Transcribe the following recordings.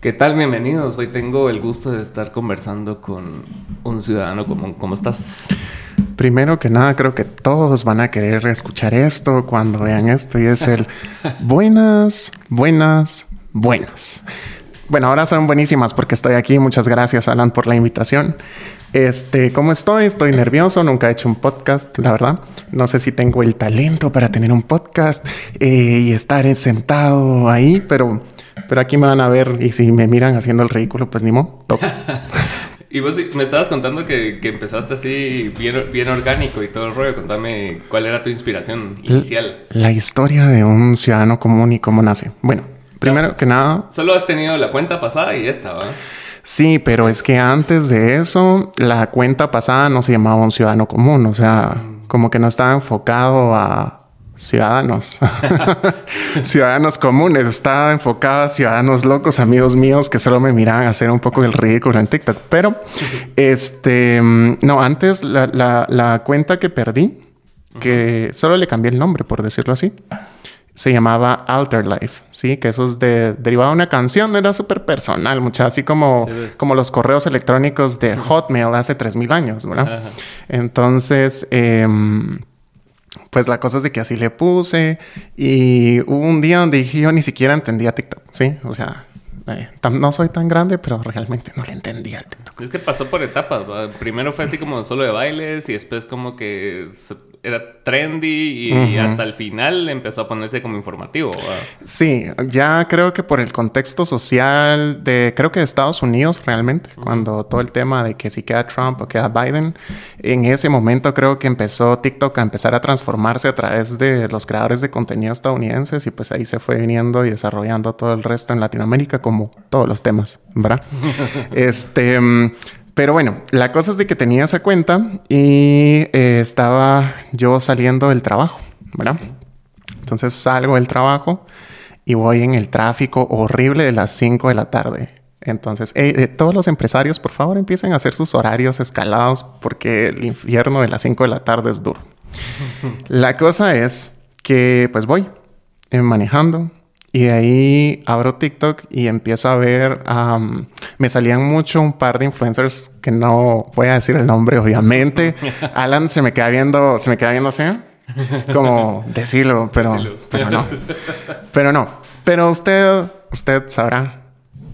¿Qué tal? Bienvenidos. Hoy tengo el gusto de estar conversando con un ciudadano común. ¿Cómo estás? Primero que nada, creo que todos van a querer escuchar esto cuando vean esto y es el buenas, buenas, buenas. Bueno, ahora son buenísimas porque estoy aquí. Muchas gracias, Alan, por la invitación. Este, ¿cómo estoy? Estoy nervioso, nunca he hecho un podcast, la verdad. No sé si tengo el talento para tener un podcast eh, y estar sentado ahí, pero pero aquí me van a ver y si me miran haciendo el ridículo, pues ni modo, y vos me estabas contando que, empezaste así bien, bien, orgánico y todo el rollo. Contame cuál era tu inspiración inicial. La, historia de un ciudadano común y cómo nace. Bueno, primero que nada... Solo has tenido la cuenta pasada y esta, ¿va? Sí, pero es que antes de eso, la cuenta pasada no se llamaba un ciudadano común. O sea, mm. como que no estaba enfocado a ciudadanos, ciudadanos comunes, estaba enfocada a ciudadanos locos, amigos míos que solo me miraban a hacer un poco el ridículo en TikTok. Pero, este, no, antes la, cuenta que perdí, que solo le cambié el nombre, por decirlo así, se llamaba Alter Life, ¿sí? Que eso es de, derivado de una canción, era súper personal, mucha, así como, como los correos electrónicos de Hotmail hace 3.000 años, ¿verdad? Entonces, eh, pues la cosa es de que así le puse y hubo un día donde dije yo ni siquiera entendía TikTok, ¿sí? O sea, eh, no soy tan grande, pero realmente no le entendía el TikTok. Es que pasó por etapas. Primero fue así como solo de bailes y después como que era trendy y hasta el final empezó a ponerse como informativo. Sí, ya creo que por el contexto social de, creo que de Estados Unidos realmente, cuando todo el tema de que si queda Trump o queda Biden, en ese momento creo que empezó TikTok a empezar a transformarse a través de los creadores de contenido estadounidenses y pues ahí se fue viniendo y desarrollando todo el resto en Latinoamérica como todos los temas, ¿verdad? este... Pero bueno, la cosa es de que tenía esa cuenta y eh, estaba yo saliendo del trabajo, ¿verdad? Entonces salgo del trabajo y voy en el tráfico horrible de las 5 de la tarde. Entonces, eh, todos los empresarios, por favor, empiecen a hacer sus horarios escalados porque el infierno de las 5 de la tarde es duro. La cosa es que pues voy eh, manejando y de ahí abro TikTok y empiezo a ver, me salían mucho un par de influencers que no voy a decir el nombre, obviamente. Alan se me queda viendo, se me queda viendo así, como decirlo, pero, pero no. Pero no. Pero usted, usted sabrá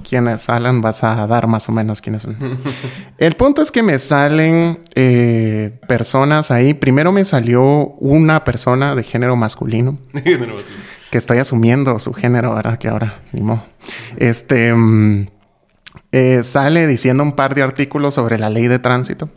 quién es Alan, vas a dar más o menos quiénes son. El punto es que me salen eh, personas ahí. Primero me salió una persona de género masculino que estoy asumiendo su género, ¿verdad? Que ahora, mismo. Este mm, eh, sale diciendo un par de artículos sobre la ley de tránsito.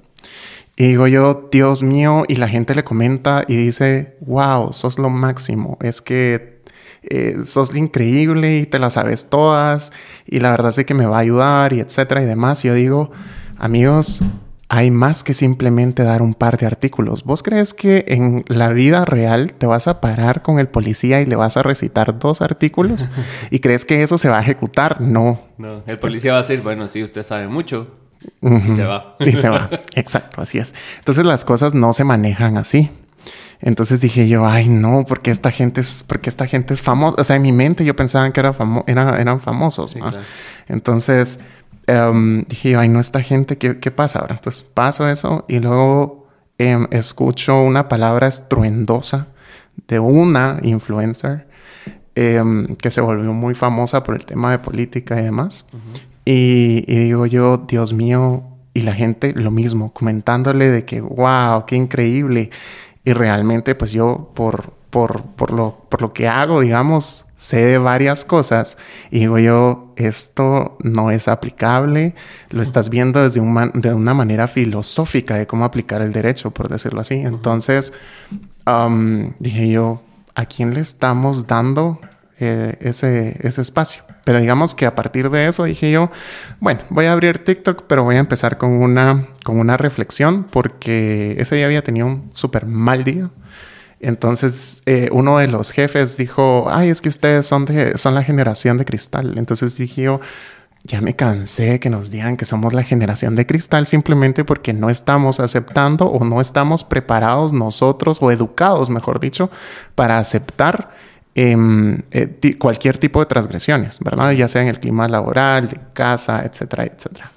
Y digo yo, Dios mío, y la gente le comenta y dice, wow, sos lo máximo. Es que eh, sos increíble y te las sabes todas. Y la verdad es que me va a ayudar y etcétera y demás. Y yo digo, amigos, hay más que simplemente dar un par de artículos. ¿Vos crees que en la vida real te vas a parar con el policía y le vas a recitar dos artículos? ¿Y crees que eso se va a ejecutar? No. No, el policía va a decir, bueno, sí, usted sabe mucho. Y se va. Y se va. Exacto, así es. Entonces las cosas no se manejan así. Entonces dije yo, ay no, porque esta gente es, porque esta gente es famosa. O sea, en mi mente yo pensaba que era era, eran famosos. Entonces Em, dije, ay, no, esta gente, ¿qué, qué pasa ahora? Entonces paso eso y luego em, escucho una palabra estruendosa de una influencer em, que se volvió muy famosa por el tema de política y demás. y, y, digo yo, Dios mío, y la gente lo mismo, comentándole de que, wow, qué increíble. Y realmente, pues yo, por, por, por, lo, por lo que hago, digamos, sé de varias cosas y digo yo, esto no es aplicable, lo estás viendo desde un de una manera filosófica de cómo aplicar el derecho, por decirlo así. Entonces, dije yo, ¿a quién le estamos dando eh, ese, ese espacio? Pero digamos que a partir de eso dije yo, bueno, voy a abrir TikTok, pero voy a empezar con una, con una reflexión porque ese día había tenido un súper mal día. Entonces, eh, uno de los jefes dijo, ay, es que ustedes son, de, son la generación de cristal. Entonces dije yo, ya me cansé que nos digan que somos la generación de cristal simplemente porque no estamos aceptando o no estamos preparados nosotros o educados, mejor dicho, para aceptar em, eh, cualquier tipo de transgresiones, ¿verdad? Ya sea en el clima laboral, de casa, etcétera, etcétera.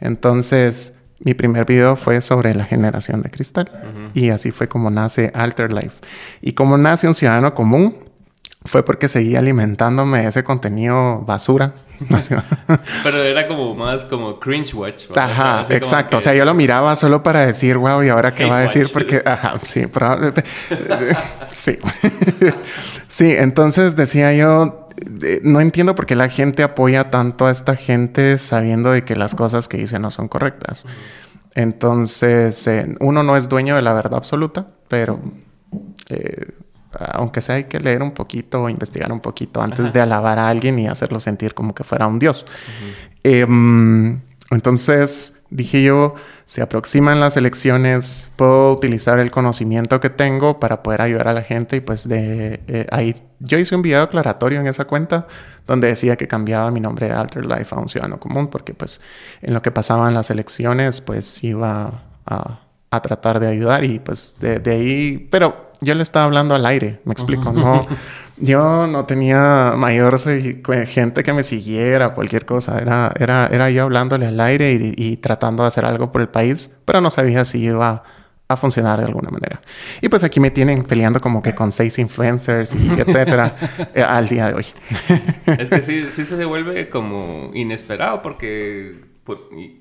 Entonces, mi primer video fue sobre la generación de cristal. Y así fue como nace Alter Life. Y como nace un ciudadano común, fue porque seguía alimentándome de ese contenido basura. Pero era como más como cringe watch. Ajá, exacto. O sea, yo lo miraba solo para decir, wow, ¿y ahora qué va a decir? Porque, ajá, sí, probablemente. sí. sí, entonces decía yo, no entiendo por qué la gente apoya tanto a esta gente sabiendo de que las cosas que dice no son correctas. Entonces, eh, uno no es dueño de la verdad absoluta, pero eh, aunque sea hay que leer un poquito o investigar un poquito antes de alabar a alguien y hacerlo sentir como que fuera un dios. Em, entonces dije yo, se aproximan las elecciones, puedo utilizar el conocimiento que tengo para poder ayudar a la gente y pues de eh, ahí yo hice un video aclaratorio en esa cuenta donde decía que cambiaba mi nombre de Alter Life a un ciudadano común porque pues en lo que pasaban las elecciones pues iba a, a tratar de ayudar y pues de, de ahí, pero yo le estaba hablando al aire, me explico, no, yo no tenía mayor gente que me siguiera, cualquier cosa, era, era, era yo hablándole al aire y, tratando de hacer algo por el país, pero no sabía si iba a funcionar de alguna manera. Y pues aquí me tienen peleando como que con seis influencers y etcétera eh, al día de hoy. es que sí, sí se vuelve como inesperado porque, pues,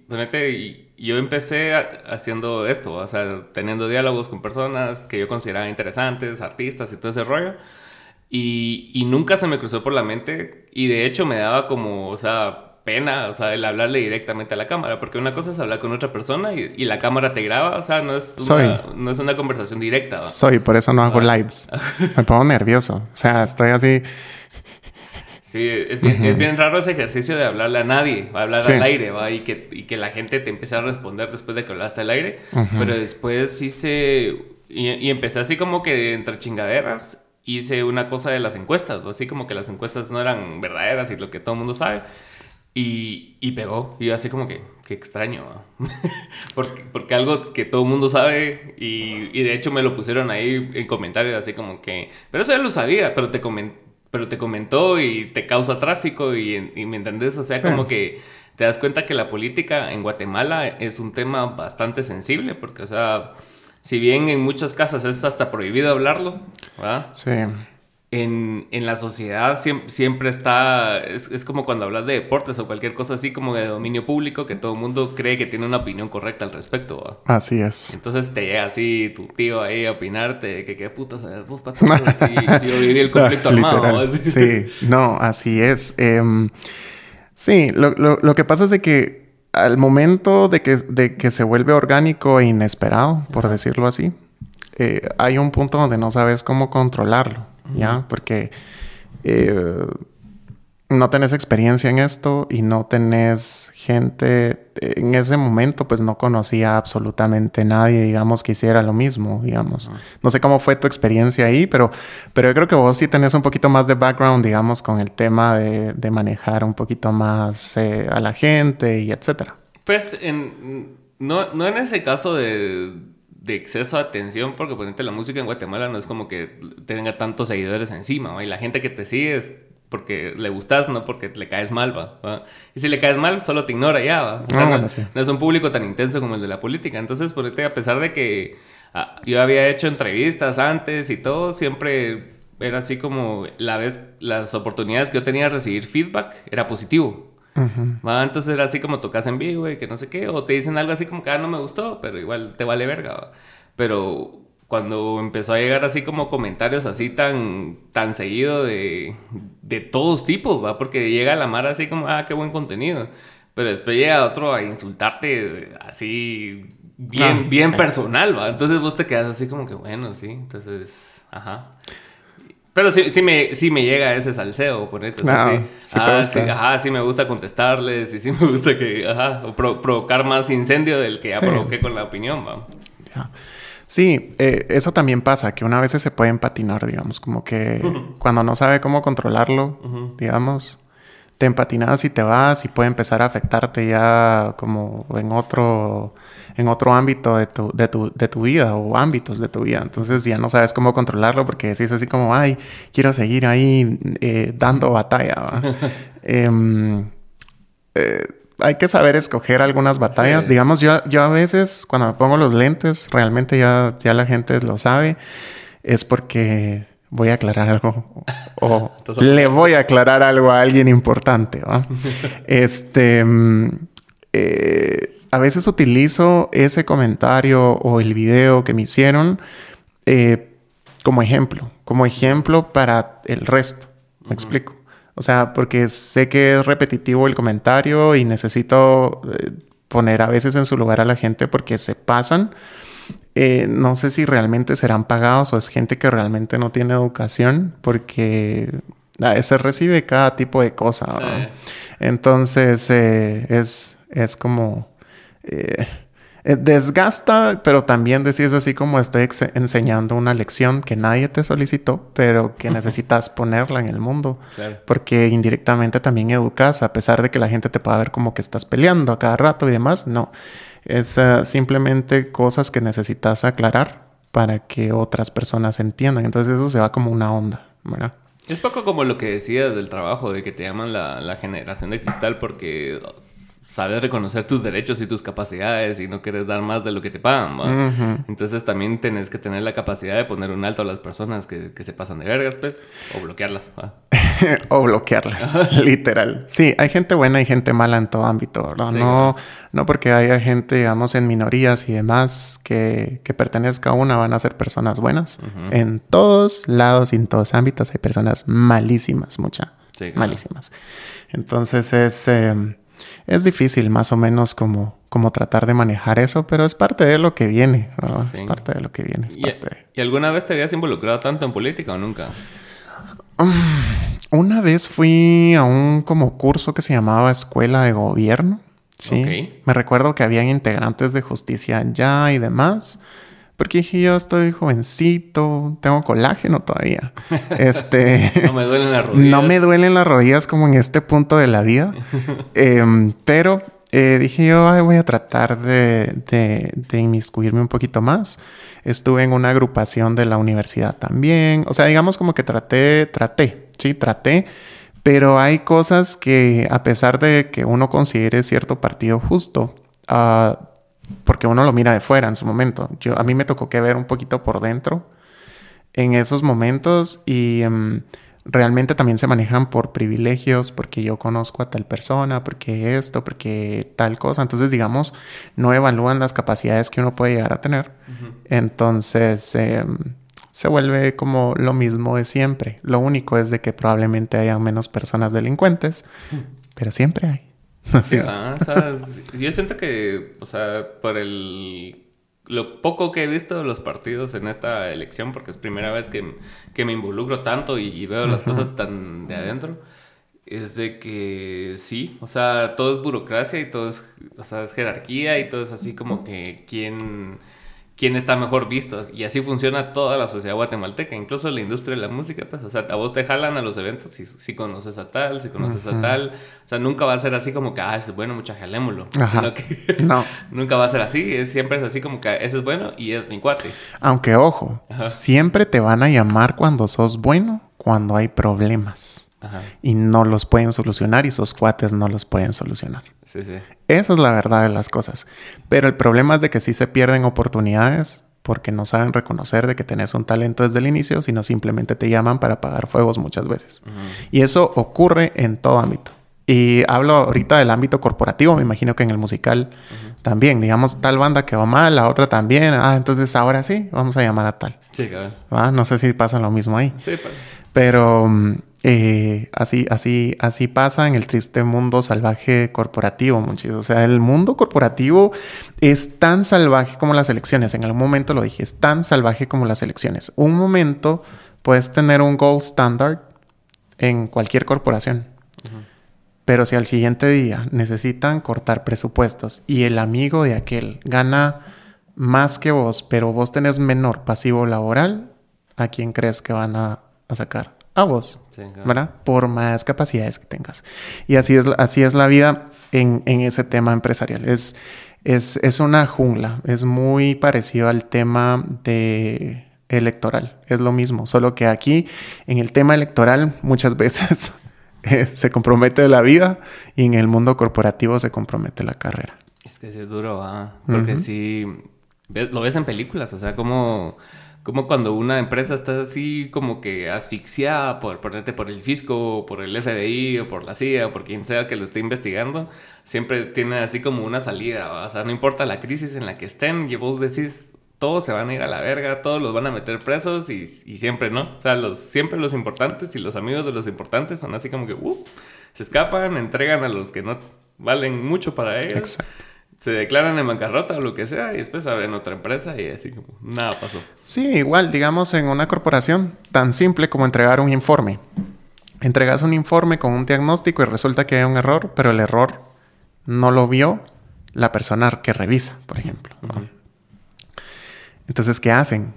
ponete, yo empecé haciendo esto, o sea, teniendo diálogos con personas que yo consideraba interesantes, artistas y todo ese rollo. Y, y, nunca se me cruzó por la mente y de hecho me daba como, o sea, pena, o sea, el hablarle directamente a la cámara, porque una cosa es hablar con otra persona y, y la cámara te graba, o sea, no es una, no es una conversación directa. Soy, por eso no hago ah. lives. me pongo nervioso, o sea, estoy así Sí, es bien, raro ese ejercicio de hablarle a nadie, hablar al aire, ¿va? Y que, y que la gente te empiece a responder después de que hablaste al aire. Pero después hice... Y, y, empecé así como que entre chingaderas hice una cosa de las encuestas, así como que las encuestas no eran verdaderas y lo que todo el mundo sabe. Y, y pegó. Y yo así como que, qué extraño. porque, porque algo que todo el mundo sabe y, y de hecho me lo pusieron ahí en comentarios así como que, pero eso ya lo sabía, pero te comenté pero te comentó y te causa tráfico y, me entendés, o sea, como que te das cuenta que la política en Guatemala es un tema bastante sensible, porque, o sea, si bien en muchas casas es hasta prohibido hablarlo, ¿verdad? Sí en, en, la sociedad siempre, siempre está, es, es, como cuando hablas de deportes o cualquier cosa así como de dominio público, que todo el mundo cree que tiene una opinión correcta al respecto. Así es. Entonces te llega así tu tío ahí a opinarte, que qué putas vos, si, si yo viví el conflicto armado. Sí, no, así es. Em, sí, lo, lo, lo, que pasa es de que al momento de que, de que se vuelve orgánico e inesperado, por decirlo así, eh, hay un punto donde no sabes cómo controlarlo. ¿Ya? Porque eh, no tenés experiencia en esto y no tenés gente, en ese momento pues no conocía absolutamente nadie, digamos, que hiciera lo mismo, digamos. No sé cómo fue tu experiencia ahí, pero, pero yo creo que vos sí tenés un poquito más de background, digamos, con el tema de, de manejar un poquito más eh, a la gente y etcétera. Pues en, no, no en ese caso de de exceso de atención, porque ponerte la música en Guatemala no es como que tenga tantos seguidores encima, y la gente que te sigue es porque le gustas, no porque le caes mal, ¿va? Y si le caes mal, solo te ignora ya, ¿va? Ah, no, es un público tan intenso como el de la política. Entonces, ponerte, a pesar de que ah, yo había hecho entrevistas antes y todo, siempre era así como la vez, las oportunidades que yo tenía de recibir feedback era positivo. Entonces era así como tocas en vivo y que no sé qué, o te dicen algo así como que ah, no me gustó, pero igual te vale verga. Pero cuando empezó a llegar así como comentarios así tan, tan seguido de, de todos tipos, ¿va? Porque llega la mar así como, ah, qué buen contenido. Pero después llega otro a insultarte así bien, ah, bien personal, ¿va? Entonces vos te quedas así como que, bueno, sí, entonces, ajá. Pero sí, sí, me, sí me llega ese salseo, por eso. Ah, sí, ah, sí, ajá, sí me gusta contestarles y sí me gusta que, ajá, provocar más incendio del que ya provoqué con la opinión, va. Sí, eh, eso también pasa, que una vez se puede patinar, digamos, como que cuando no sabe cómo controlarlo, digamos, te empatinas y te vas y puede empezar a afectarte ya como en otro, en otro ámbito de tu, de, tu, de tu vida o ámbitos de tu vida. Entonces ya no sabes cómo controlarlo porque decís así como, ay, quiero seguir ahí eh, dando batalla. Em, eh, hay que saber escoger algunas batallas. Digamos, yo, yo a veces cuando me pongo los lentes, realmente ya, ya la gente lo sabe, es porque voy a aclarar algo o le voy a aclarar algo a alguien importante. este, mm, eh, a veces utilizo ese comentario o el video que me hicieron eh, como ejemplo, como ejemplo para el resto. ¿Me explico? O sea, porque sé que es repetitivo el comentario y necesito eh, poner a veces en su lugar a la gente porque se pasan eh, no sé si realmente serán pagados o es gente que realmente no tiene educación porque ah, se recibe cada tipo de cosa. Entonces eh, es, es como... Eh, desgasta, pero también decís así como estoy enseñando una lección que nadie te solicitó, pero que necesitas ponerla en el mundo. Porque indirectamente también educas, a pesar de que la gente te pueda ver como que estás peleando a cada rato y demás. No, es eh, simplemente cosas que necesitas aclarar para que otras personas entiendan. Entonces eso se va como una onda, ¿verdad? Es poco como lo que decías del trabajo, de que te llaman la, la generación de cristal porque sabes reconocer tus derechos y tus capacidades y no quieres dar más de lo que te pagan. Entonces también tenés que tener la capacidad de poner un alto a las personas que, que se pasan de vergas, pues, o bloquearlas. o bloquearlas, literal. Sí, hay gente buena y gente mala en todo ámbito, ¿verdad? No, no porque haya gente, digamos, en minorías y demás que, que pertenezca a una, van a ser personas buenas. En todos lados y en todos ámbitos hay personas malísimas, muchas. Malísimas. Entonces es... Em, es difícil más o menos como, como tratar de manejar eso, pero es parte de lo que viene, Es parte de lo que viene. ¿Y, alguna vez te habías involucrado tanto en política o nunca? Una vez fui a un como curso que se llamaba Escuela de Gobierno. Sí. Me recuerdo que habían integrantes de justicia ya y demás. Porque dije, yo estoy jovencito, tengo colágeno todavía. Este, no me duelen las rodillas. No me duelen las rodillas como en este punto de la vida. Em, pero eh, dije yo, voy a tratar de, de, de, inmiscuirme un poquito más. Estuve en una agrupación de la universidad también. O sea, digamos como que traté, traté, sí, traté. Pero hay cosas que, a pesar de que uno considere cierto partido justo, uh, porque uno lo mira de fuera en su momento. Yo, a mí me tocó que ver un poquito por dentro en esos momentos y em, realmente también se manejan por privilegios, porque yo conozco a tal persona, porque esto, porque tal cosa. Entonces, digamos, no evalúan las capacidades que uno puede llegar a tener. Entonces, em, se vuelve como lo mismo de siempre. Lo único es de que probablemente haya menos personas delincuentes, pero siempre hay. Ah, yo siento que, o sea, por el lo poco que he visto de los partidos en esta elección, porque es primera vez que, que me involucro tanto y, veo las cosas tan de adentro, es de que sí, o sea, todo es burocracia y todo es, o sea, es jerarquía y todo es así como que quién quién está mejor visto. Y así funciona toda la sociedad guatemalteca, incluso la industria de la música, pues, o sea, a vos te jalan a los eventos si, si conoces a tal, si conoces a tal. O sea, nunca va a ser así como que, ah, ese es bueno, mucha jalémoslo. Sino que no. nunca va a ser así, es, siempre es así como que ese es bueno y es mi cuate. Aunque, ojo, siempre te van a llamar cuando sos bueno, cuando hay problemas. Y no los pueden solucionar y sus cuates no los pueden solucionar. Sí, sí. Esa es la verdad de las cosas. Pero el problema es de que sí se pierden oportunidades porque no saben reconocer de que tenés un talento desde el inicio, sino simplemente te llaman para apagar fuegos muchas veces. Y eso ocurre en todo ámbito. Y hablo ahorita del ámbito corporativo, me imagino que en el musical también, digamos, tal banda que va mal, la otra también, ah, entonces ahora sí, vamos a llamar a tal. Sí, claro. No sé si pasa lo mismo ahí. Sí, pues. Pero mm, eh, así, así, así pasa en el triste mundo salvaje corporativo, muchachos. O sea, el mundo corporativo es tan salvaje como las elecciones. En algún momento lo dije, es tan salvaje como las elecciones. Un momento puedes tener un gold standard en cualquier corporación. Pero si al siguiente día necesitan cortar presupuestos y el amigo de aquel gana más que vos, pero vos tenés menor pasivo laboral, ¿a quién crees que van a, a sacar? A vos, ¿verdad? Por más capacidades que tengas. Y así es, así es la vida en, en ese tema empresarial. Es, es, es, una jungla, es muy parecido al tema de electoral, es lo mismo, solo que aquí en el tema electoral muchas veces se compromete la vida y en el mundo corporativo se compromete la carrera. Es que es duro, ¿ah? porque si lo ves en películas, o sea, como como cuando una empresa está así como que asfixiada por ponerte por el fisco, o por el FBI, o por la CIA, o por quien sea que lo esté investigando, siempre tiene así como una salida. O sea, no importa la crisis en la que estén, y vos decís, todos se van a ir a la verga, todos los van a meter presos y, siempre, ¿no? O sea, los, siempre los importantes y los amigos de los importantes son así como que, uh, se escapan, entregan a los que no valen mucho para ellos. Exacto se declaran en bancarrota o lo que sea y después abren otra empresa y así como nada pasó. Sí, igual, digamos en una corporación tan simple como entregar un informe. Entregas un informe con un diagnóstico y resulta que hay un error, pero el error no lo vio la persona que revisa, por ejemplo. Entonces, ¿qué hacen?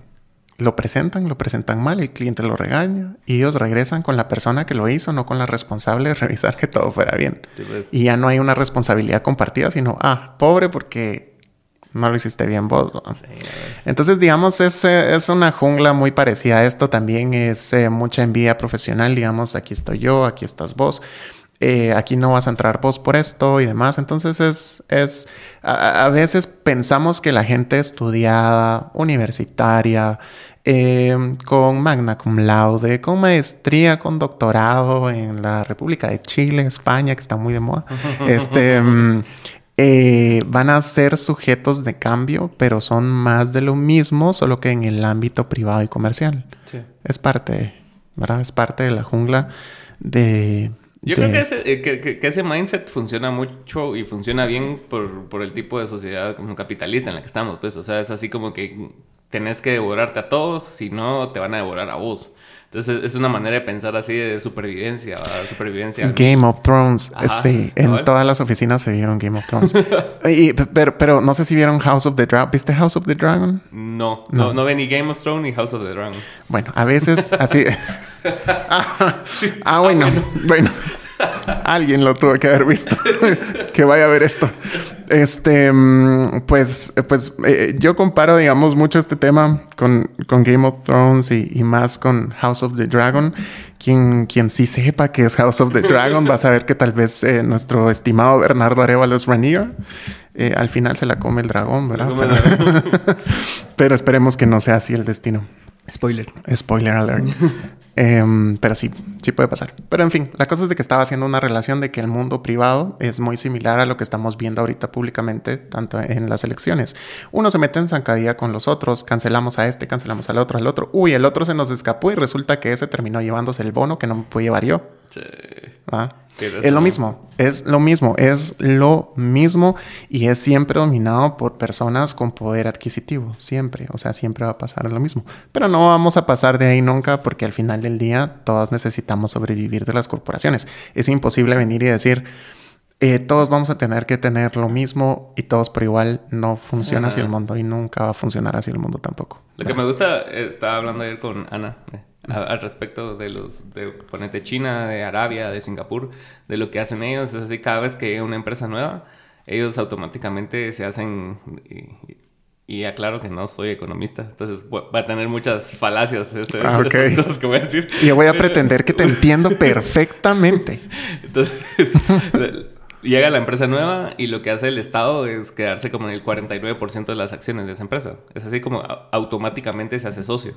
Lo presentan, lo presentan mal, el cliente lo regaña y ellos regresan con la persona que lo hizo, no con la responsable de revisar que todo fuera bien. Pues. Y ya no hay una responsabilidad compartida, sino, ah, pobre porque no lo hiciste bien vos. Entonces, digamos, es, es, una jungla muy parecida a esto. También es eh, mucha envidia profesional, digamos, aquí estoy yo, aquí estás vos. Eh, aquí no vas a entrar vos por esto y demás. Entonces es, es a, veces pensamos que la gente estudiada, universitaria, eh, con magna cum laude, con maestría, con doctorado en la República de Chile, España, que está muy de moda, este, mm, eh, van a ser sujetos de cambio, pero son más de lo mismo, solo que en el ámbito privado y comercial. Es parte, ¿verdad? Es parte de la jungla de yo creo que ese, eh, que, que ese, mindset funciona mucho y funciona bien por, por, el tipo de sociedad como capitalista en la que estamos, pues, o sea, es así como que tenés que devorarte a todos, si no te van a devorar a vos. Entonces es una manera de pensar así de supervivencia, supervivencia. Game of Thrones, sí, en todas las oficinas se vieron Game of Thrones. pero, pero, no sé si vieron House of the Dragon. ¿Viste House of the Dragon? No, no, no, ve ni Game of Thrones ni House of the Dragon. Bueno, a veces así. ah, bueno, bueno. Alguien lo tuvo que haber visto. que vaya a ver esto. Este, mm, pues, pues eh, yo comparo, digamos, mucho este tema con, con Game of Thrones y, más con House of the Dragon. Quien, quien sí sepa que es House of the Dragon va a saber que tal vez eh, nuestro estimado Bernardo Arevalos Ranier eh, al final se la come el dragón, ¿verdad? pero esperemos que no sea así el destino. Spoiler. Spoiler alert. Em, pero sí, sí puede pasar. Pero en fin, la cosa es de que estaba haciendo una relación de que el mundo privado es muy similar a lo que estamos viendo ahorita públicamente, tanto en las elecciones. Uno se mete en zancadilla con los otros, cancelamos a este, cancelamos al otro, al otro. Uy, el otro se nos escapó y resulta que ese terminó llevándose el bono que no me pude llevar yo. Sí. ¿Ah? Es lo mismo, es lo mismo, es lo mismo y es siempre dominado por personas con poder adquisitivo, siempre, o sea, siempre va a pasar lo mismo. Pero no vamos a pasar de ahí nunca porque al final del día todos necesitamos sobrevivir de las corporaciones. Es imposible venir y decir, eh, todos vamos a tener que tener lo mismo y todos por igual no funciona así el mundo y nunca va a funcionar así el mundo tampoco. Lo que me gusta, eh, estaba hablando ayer con Ana, eh, al respecto de los, de ponete China, de Arabia, de Singapur, de lo que hacen ellos. Es así, cada vez que llega una empresa nueva, ellos automáticamente se hacen... Y, aclaro que no soy economista, entonces va a tener muchas falacias este, ah, que voy a decir. Y yo voy a pretender que te entiendo perfectamente. Entonces, llega la empresa nueva y lo que hace el Estado es quedarse como en el 49% de las acciones de esa empresa. Es así como automáticamente se hace socio.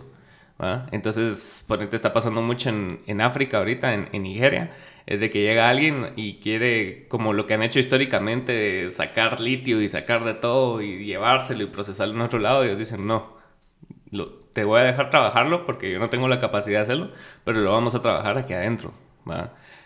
Entonces, por ejemplo, está pasando mucho en, en África ahorita, en, Nigeria, es de que llega alguien y quiere, como lo que han hecho históricamente, sacar litio y sacar de todo y llevárselo y procesarlo en otro lado, y ellos dicen, no, te voy a dejar trabajarlo porque yo no tengo la capacidad de hacerlo, pero lo vamos a trabajar aquí adentro.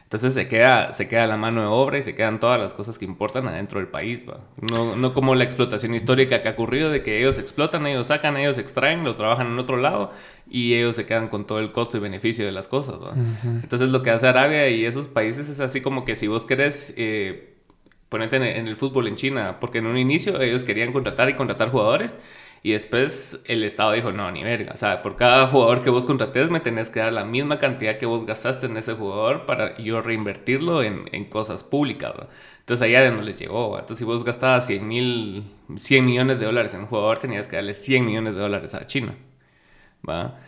Entonces se queda, se queda la mano de obra y se quedan todas las cosas que importan adentro del país. ¿va? No, no como la explotación histórica que ha ocurrido de que ellos explotan, ellos sacan, ellos extraen, lo trabajan en otro lado y ellos se quedan con todo el costo y beneficio de las cosas. ¿va? Entonces lo que hace Arabia y esos países es así como que si vos querés... Eh, ponerte en el, fútbol en China, porque en un inicio ellos querían contratar y contratar jugadores Y después el Estado dijo, no, ni verga. O sea, por cada jugador que vos contrates me tenés que dar la misma cantidad que vos gastaste en ese jugador para yo reinvertirlo en, en cosas públicas. Entonces allá no les llegó. Entonces si vos gastabas 100, mil, 100 millones de dólares en un jugador, tenías que darle 100 millones de dólares a China. ¿va?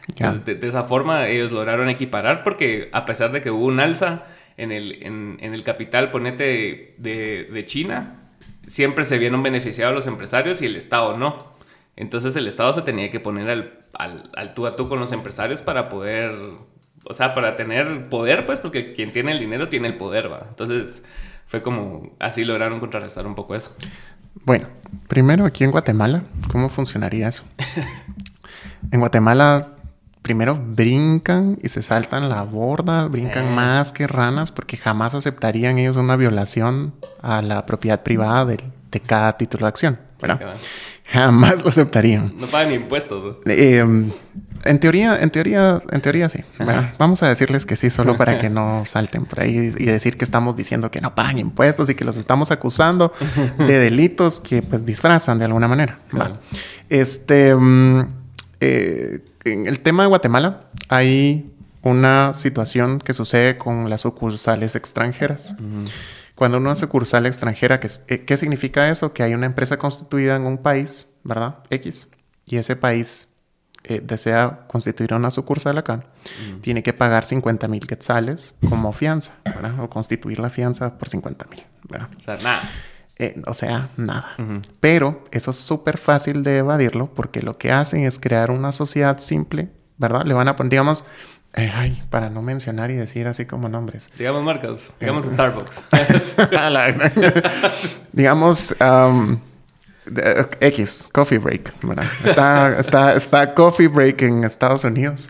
de, esa forma ellos lograron equiparar porque a pesar de que hubo un alza en el, en, en el capital, ponete de, de, China, siempre se vieron beneficiados los empresarios y el Estado no. Entonces el Estado se tenía que poner al, al, al tú a tú con los empresarios para poder, o sea, para tener poder, pues, porque quien tiene el dinero tiene el poder, ¿va? Entonces fue como, así lograron contrarrestar un poco eso. Bueno, primero aquí en Guatemala, ¿cómo funcionaría eso? En Guatemala, primero brincan y se saltan la borda, brincan más que ranas porque jamás aceptarían ellos una violación a la propiedad privada de, de cada título de acción, ¿verdad? Jamás lo aceptarían. No pagan impuestos. Eh, en teoría, en teoría, en teoría sí. Vamos a decirles que sí, solo para que no salten por ahí y decir que estamos diciendo que no pagan impuestos y que los estamos acusando de delitos que pues disfrazan de alguna manera. Este, mm, eh, en el tema de Guatemala hay una situación que sucede con las sucursales extranjeras. Cuando una sucursal extranjera, eh, ¿qué, significa eso? Que hay una empresa constituida en un país, ¿verdad? X, y ese país eh, desea constituir una sucursal acá, tiene que pagar 50 mil quetzales como fianza, ¿verdad? O constituir la fianza por 50 mil, ¿verdad? O sea, nada. Eh, o sea, nada. Pero eso es súper fácil de evadirlo porque lo que hacen es crear una sociedad simple, ¿verdad? Le van a poner, digamos, eh, ay, para no mencionar y decir así como nombres. Digamos marcas, digamos eh, Starbucks. digamos um, X, Coffee Break, ¿verdad? Está, está, está Coffee Break en Estados Unidos.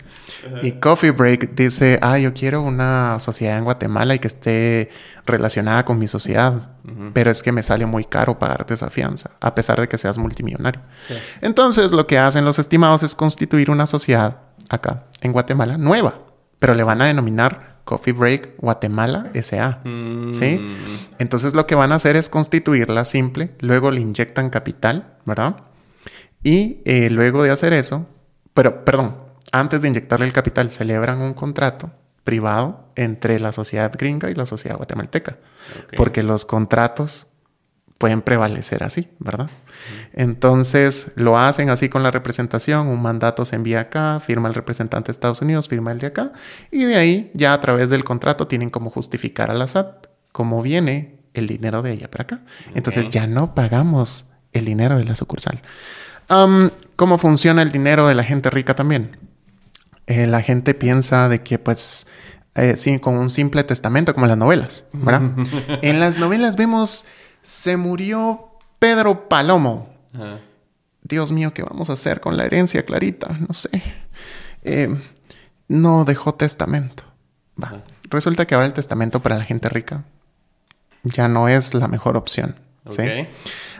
Y Coffee Break dice, ah, yo quiero una sociedad en Guatemala y que esté relacionada con mi sociedad, pero es que me sale muy caro pagarte esa fianza, a pesar de que seas multimillonario. Entonces, lo que hacen los estimados es constituir una sociedad acá, en Guatemala, nueva, pero le van a denominar Coffee Break Guatemala SA. ¿Sí? Mm. Entonces, lo que van a hacer es constituirla simple, luego le inyectan capital, ¿verdad? Y eh, luego de hacer eso, pero, perdón, antes de inyectarle el capital, celebran un contrato privado entre la sociedad gringa y la sociedad guatemalteca, porque los contratos pueden prevalecer así, ¿verdad? Entonces lo hacen así con la representación, un mandato se envía acá, firma el representante de Estados Unidos, firma el de acá, y de ahí ya a través del contrato tienen como justificar a la SAT cómo viene el dinero de ella para acá. Entonces ya no pagamos el dinero de la sucursal. ¿Cómo funciona el dinero de la gente rica también? Eh, la gente piensa de que pues eh, sí, con un simple testamento como en las novelas, ¿verdad? en las novelas vemos, se murió Pedro Palomo. Dios mío, ¿qué vamos a hacer con la herencia, Clarita? No sé. Eh, no dejó testamento. Va. Resulta que ahora el testamento para la gente rica ya no es la mejor opción. ¿sí?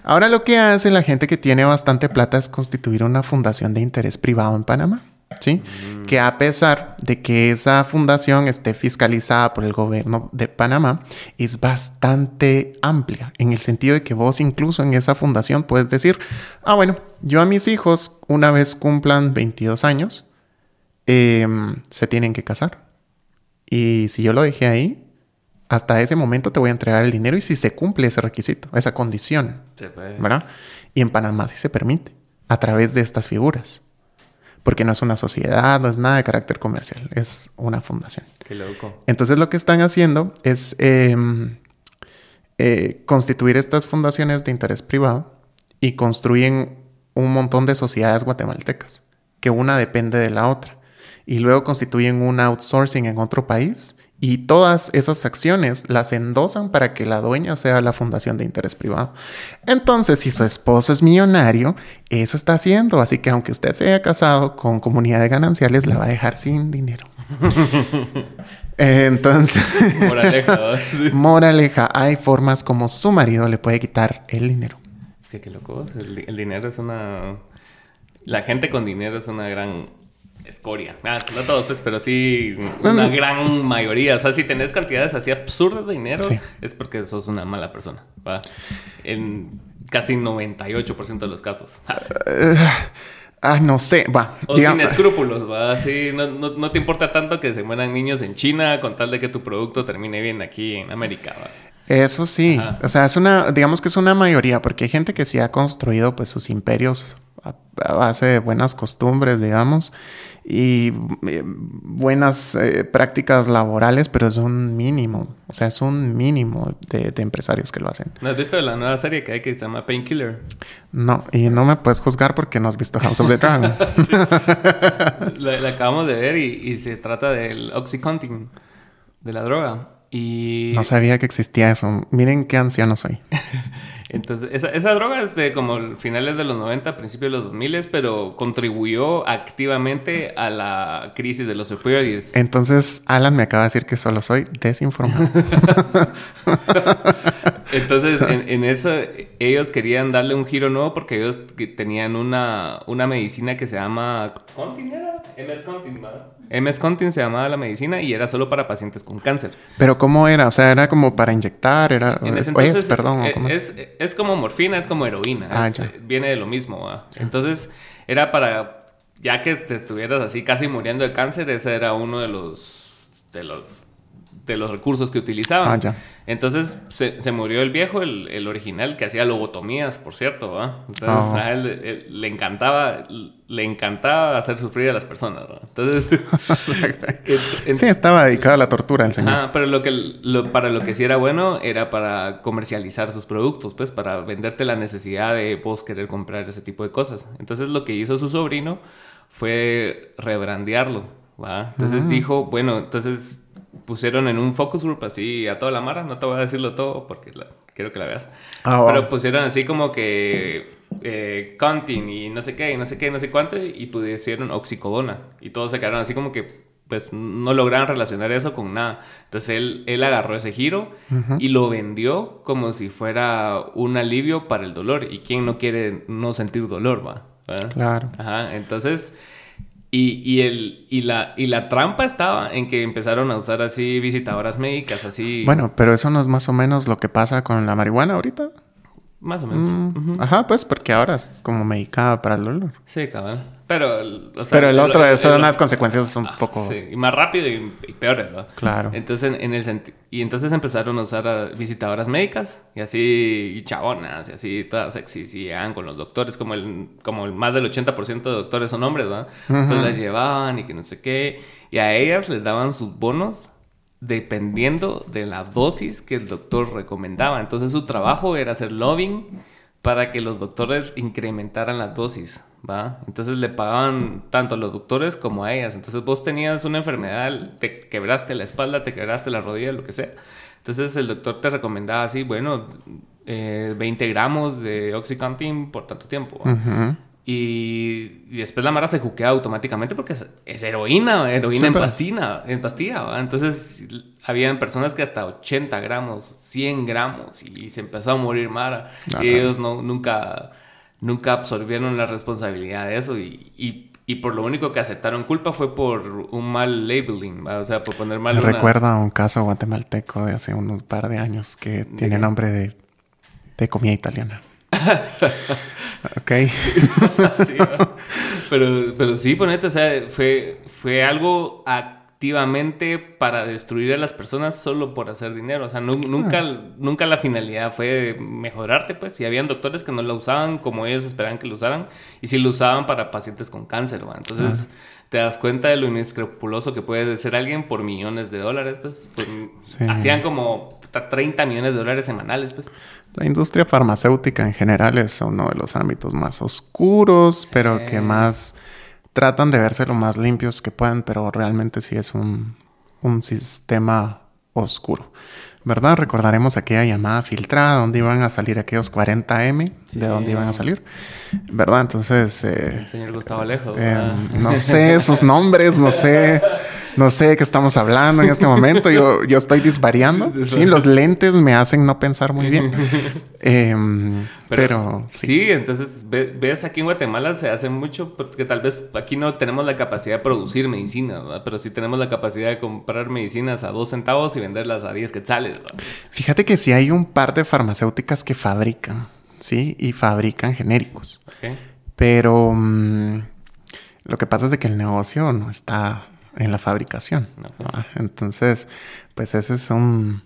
Ahora lo que hace la gente que tiene bastante plata es constituir una fundación de interés privado en Panamá. ¿Sí? Que a pesar de que esa fundación esté fiscalizada por el gobierno de Panamá, es bastante amplia, en el sentido de que vos incluso en esa fundación puedes decir, ah, bueno, yo a mis hijos, una vez cumplan 22 años, em, se tienen que casar. Y si yo lo dejé ahí, hasta ese momento te voy a entregar el dinero y si se cumple ese requisito, esa condición, pues. ¿verdad? Y en Panamá sí se permite, a través de estas figuras porque no es una sociedad, no es nada de carácter comercial, es una fundación. Qué loco. Entonces lo que están haciendo es em, eh, constituir estas fundaciones de interés privado y construyen un montón de sociedades guatemaltecas, que una depende de la otra, y luego constituyen un outsourcing en otro país y todas esas acciones las endosan para que la dueña sea la fundación de interés privado. Entonces, si su esposo es millonario, eso está haciendo. Así que aunque usted se haya casado con comunidad de gananciales, la va a dejar sin dinero. Entonces, moraleja, moraleja, hay formas como su marido le puede quitar el dinero. Es que qué loco, el dinero es una... La gente con dinero es una gran escoria. Ah, no todos, pues, pero sí una gran mayoría. O sea, si tenés cantidades así absurdas de dinero, es porque sos una mala persona. En, casi 98% de los casos. ah, no sé, va. O sin escrúpulos, va. No, no, no, te importa tanto que se mueran niños en China con tal de que tu producto termine bien aquí en América, va. Eso sí, o sea, es una, digamos que es una mayoría, porque hay gente que sí ha construido pues sus imperios a, base de buenas costumbres, digamos, y eh, buenas eh, prácticas laborales, pero es un mínimo, o sea, es un mínimo de, empresarios que lo hacen. ¿No has visto la nueva serie que hay que se llama Painkiller? No, y no me puedes juzgar porque no has visto House of the Dragon. la, acabamos de ver y, y se trata del Oxycontin, de la droga. Y... No sabía que existía eso. Miren qué anciano soy. Entonces, esa, esa, droga es de como finales de los 90, principios de los 2000, pero contribuyó activamente a la crisis de los opioides. Entonces, Alan me acaba de decir que solo soy desinformado. Entonces, en, eso, ellos querían darle un giro nuevo porque ellos tenían una, una medicina que se llama... ¿Contin era? MS Contin, ¿verdad? MS Contin se llamaba la medicina y era solo para pacientes con cáncer. Pero ¿cómo era? O sea, era como para inyectar, era... En ese entonces, perdón. Eh, es, es, como morfina, es como heroína. Ah, viene de lo mismo. Entonces, era para... Ya que te estuvieras así casi muriendo de cáncer, ese era uno de los... De los de los recursos que utilizaban. Ah, ya. Entonces se, murió el viejo, el, original, que hacía lobotomías, por cierto. Entonces ah. a él, le encantaba le encantaba hacer sufrir a las personas. Entonces... sí, estaba dedicado a la tortura el señor. pero lo que, para lo que sí era bueno era para comercializar sus productos, pues para venderte la necesidad de vos querer comprar ese tipo de cosas. Entonces lo que hizo su sobrino fue rebrandearlo. Entonces mm. dijo, bueno, entonces pusieron en un focus group así a toda la mara, no te voy a decirlo todo porque quiero que la veas. Ah, Pero pusieron así como que eh, Contin y no sé qué, y no sé qué, no sé cuánto, y pusieron oxicodona. Y todos se quedaron así como que pues no lograron relacionar eso con nada. Entonces él, él agarró ese giro y lo vendió como si fuera un alivio para el dolor. ¿Y quién no quiere no sentir dolor, va? Claro. Ajá, entonces y, y, el, y, la, y la trampa estaba en que empezaron a usar así visitadoras médicas, así... Bueno, pero eso no es más o menos lo que pasa con la marihuana ahorita. Más o menos. Mm, ajá, pues porque ahora es como medicada para el dolor. Sí, cabrón. Pero, o sea, Pero el, otro, son unas consecuencias un ah, poco... Sí, y más rápido y, peores, ¿no? Claro. Entonces, en, el y entonces empezaron a usar visitadoras médicas y así, y chabonas, y así, todas sexys, y llegaban con los doctores, como el, como el más del 80% de doctores son hombres, ¿no? Entonces las llevaban y que no sé qué, y a ellas les daban sus bonos dependiendo de la dosis que el doctor recomendaba. Entonces su trabajo era hacer lobbying para que los doctores incrementaran la dosis, ¿va? Entonces le pagaban tanto a los doctores como a ellas. Entonces vos tenías una enfermedad, te quebraste la espalda, te quebraste la rodilla, lo que sea. Entonces el doctor te recomendaba así, bueno, 20 eh, gramos de Oxycontin por tanto tiempo. Y, después la mara se juquea automáticamente porque es, heroína, heroína en, pastina, en pastilla. Entonces, habían personas que hasta 80 gramos, 100 gramos y se empezó a morir mara. Y ellos no, nunca, nunca absorbieron la responsabilidad de eso. Y, y, por lo único que aceptaron culpa fue por un mal labeling, o sea, por poner mal. Me recuerda a un caso guatemalteco de hace un par de años que tiene nombre de, de comida italiana. Ok. pero, pero sí, ponete, o sea, fue, fue algo activamente para destruir a las personas solo por hacer dinero. O sea, nunca, ah. nunca la finalidad fue mejorarte, pues. Y habían doctores que no la usaban como ellos esperaban que lo usaran. Y sí lo usaban para pacientes con cáncer, Entonces... te das cuenta de lo inescrupuloso que puede ser alguien por millones de dólares, pues. Hacían como 30 millones de dólares semanales, pues. La industria farmacéutica en general es uno de los ámbitos más oscuros, pero que más tratan de verse lo más limpios que puedan, pero realmente sí es un, un sistema oscuro. ¿Verdad? Recordaremos aquella llamada filtrada donde iban a salir aquellos 40M, de dónde iban a salir. ¿Verdad? Entonces... Eh, el señor Gustavo Alejo. Eh, no sé sus nombres, no sé no sé de qué estamos hablando en este momento. Yo, yo estoy disvariando. Sí, los lentes me hacen no pensar muy bien. Em, pero, sí. entonces ves aquí en Guatemala se hace mucho porque tal vez aquí no tenemos la capacidad de producir medicina, pero sí tenemos la capacidad de comprar medicinas a dos centavos y venderlas a 10 quetzales. Fíjate que sí hay un par de farmacéuticas que fabrican ¿sí? Y fabrican genéricos. Pero mm, lo que pasa es de que el negocio no está en la fabricación. Pues. Entonces, pues ese es un,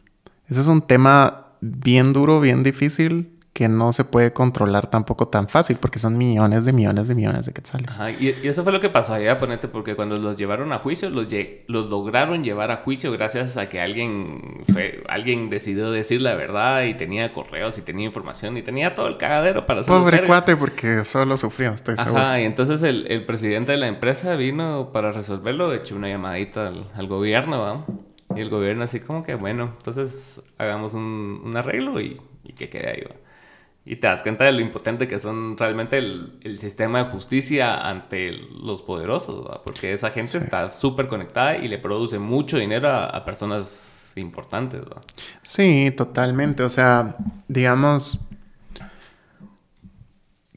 ese es un tema bien duro, bien difícil que no se puede controlar tampoco tan fácil porque son millones de millones de millones de quetzales. Ajá, y, eso fue lo que pasó allá, ponete, porque cuando los llevaron a juicio, los, los lograron llevar a juicio gracias a que alguien, fue, alguien decidió decir la verdad y tenía correos y tenía información y tenía todo el cagadero para hacer Pobre cuate porque solo sufrió, estoy seguro. Ajá, y entonces el, el, presidente de la empresa vino para resolverlo, echó una llamadita al, al gobierno, ¿va? Y el gobierno así como que, bueno, entonces hagamos un, un arreglo y, y que quede ahí, ¿va? Y te das cuenta de lo impotente que son realmente el, el sistema de justicia ante los poderosos, porque esa gente está súper conectada y le produce mucho dinero a, personas importantes. Sí, totalmente. O sea, digamos,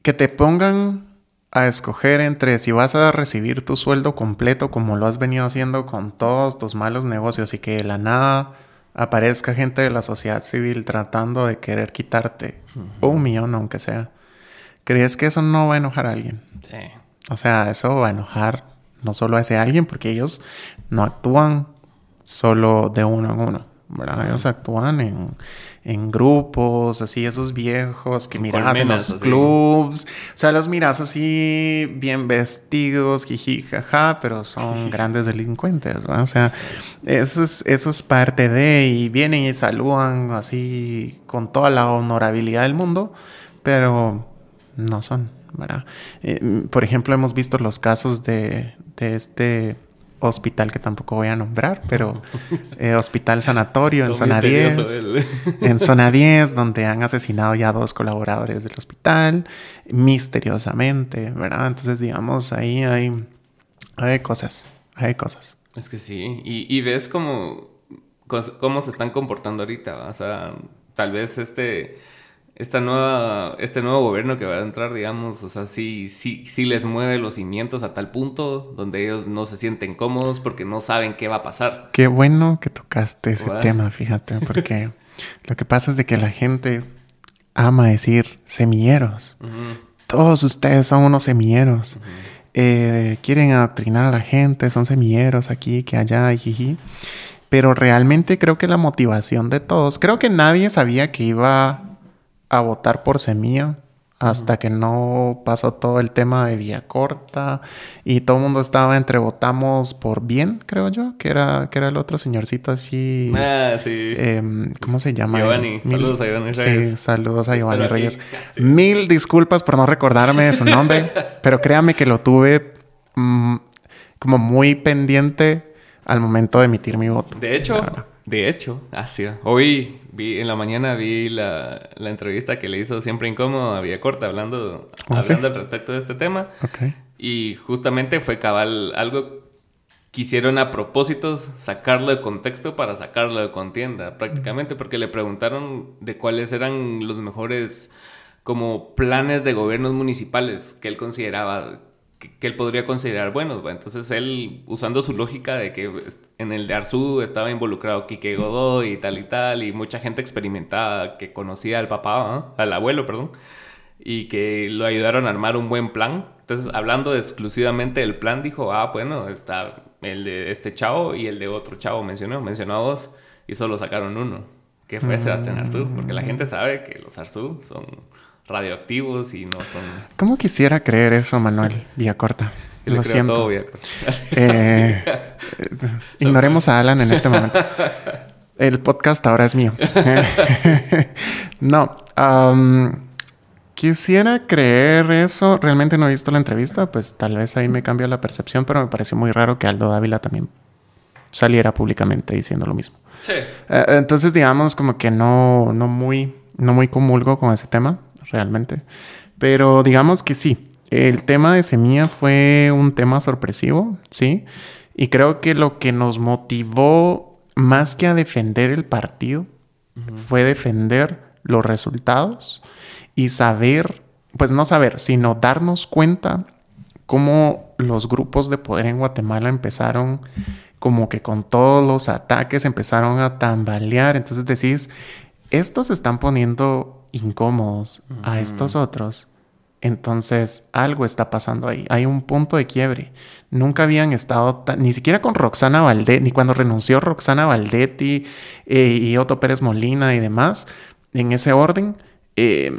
que te pongan a escoger entre si vas a recibir tu sueldo completo como lo has venido haciendo con todos tus malos negocios y que de la nada aparezca gente de la sociedad civil tratando de querer quitarte un millón, aunque sea, ¿crees que eso no va a enojar a alguien? Sí. O sea, eso va a enojar no solo a ese alguien, porque ellos no actúan solo de uno en uno, ¿verdad? Ellos actúan en, en grupos, así, esos viejos que miras en los clubs. O sea, los miras así, bien vestidos, jiji, jaja, pero son grandes delincuentes, ¿no? O sea, eso es, eso es parte de, y vienen y saludan así con toda la honorabilidad del mundo, pero no son, ¿verdad? Eh, por ejemplo, hemos visto los casos de, de este hospital que tampoco voy a nombrar, pero eh, hospital sanatorio en zona 10. en zona 10, donde han asesinado ya dos colaboradores del hospital, misteriosamente, ¿verdad? Entonces, digamos, ahí hay, hay cosas, hay cosas. Es que sí, y, y ves cómo, cómo se están comportando ahorita, o sea, tal vez este esta nueva, este nuevo gobierno que va a entrar, digamos, o sea, sí, sí, sí les mueve los cimientos a tal punto donde ellos no se sienten cómodos porque no saben qué va a pasar. Qué bueno que tocaste ese tema, fíjate, porque lo que pasa es de que la gente ama decir semilleros. Todos ustedes son unos semilleros. Eh, quieren adoctrinar a la gente, son semilleros aquí, que allá, jiji. Pero realmente creo que la motivación de todos, creo que nadie sabía que iba a votar por Semilla hasta que no pasó todo el tema de Vía Corta y todo el mundo estaba entre votamos por bien, creo yo, que era, que era el otro señorcito así. Ah, sí. Em, ¿Cómo se llama? Giovanni. saludos a Giovanni Reyes. Sí, saludos a Giovanni Reyes. Mil disculpas por no recordarme de su nombre, pero créame que lo tuve mm, como muy pendiente al momento de emitir mi voto. De hecho, de hecho, así. Hoy vi, en la mañana vi la, la, entrevista que le hizo Siempre Incómodo a Vía Corta hablando, ¿Ah, hablando al respecto de este tema. Y justamente fue cabal algo quisieron a propósito sacarlo de contexto para sacarlo de contienda, prácticamente, porque le preguntaron de cuáles eran los mejores como planes de gobiernos municipales que él consideraba que, él podría considerar buenos. Entonces él, usando su lógica de que en el de Arzú estaba involucrado Quique Godoy y tal y tal, y mucha gente experimentada que conocía al papá, al abuelo, perdón, y que lo ayudaron a armar un buen plan. Entonces, hablando exclusivamente del plan, dijo, ah, bueno, está el de este chavo y el de otro chavo mencionó, mencionó dos, y solo sacaron uno, que fue Sebastián Arzú, porque la gente sabe que los Arzú son radioactivos y no son... ¿Cómo quisiera creer eso, Manuel Villacorta? Lo siento. Eh, ignoremos a Alan en este momento. El podcast ahora es mío. no. quisiera creer eso. Realmente no he visto la entrevista. Pues tal vez ahí me cambia la percepción, pero me pareció muy raro que Aldo Dávila también saliera públicamente diciendo lo mismo. Sí. Eh, entonces, digamos, como que no, no muy, no muy comulgo con ese tema realmente. Pero digamos que sí, el tema de semilla fue un tema sorpresivo, ¿sí? Y creo que lo que nos motivó más que a defender el partido fue defender los resultados y saber, pues no saber, sino darnos cuenta cómo los grupos de poder en Guatemala empezaron como que con todos los ataques empezaron a tambalear. Entonces decís, estos están poniendo incómodos a estos otros, entonces algo está pasando ahí. Hay un punto de quiebre. Nunca habían estado ni siquiera con Roxana Valdetti, ni cuando renunció Roxana Valdetti eh, y Otto Pérez Molina y demás, en ese orden. Eh,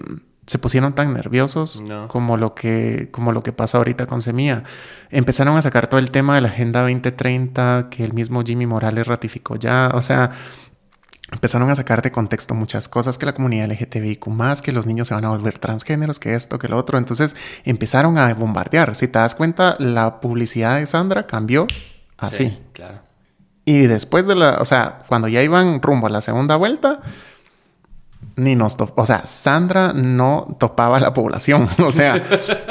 se pusieron tan nerviosos como, lo que, como lo que pasa ahorita con Semilla. Empezaron a sacar todo el tema de la Agenda 2030 que el mismo Jimmy Morales ratificó ya. O sea, empezaron a sacar de contexto muchas cosas, que la comunidad LGTBIQ más, que los niños se van a volver transgéneros, que esto, que lo otro. Entonces empezaron a bombardear. Si te das cuenta, la publicidad de Sandra cambió así. Sí, claro. Y después de la, o sea, cuando ya iban rumbo a la segunda vuelta, ni nos topó. O sea, Sandra no topaba la población. O sea,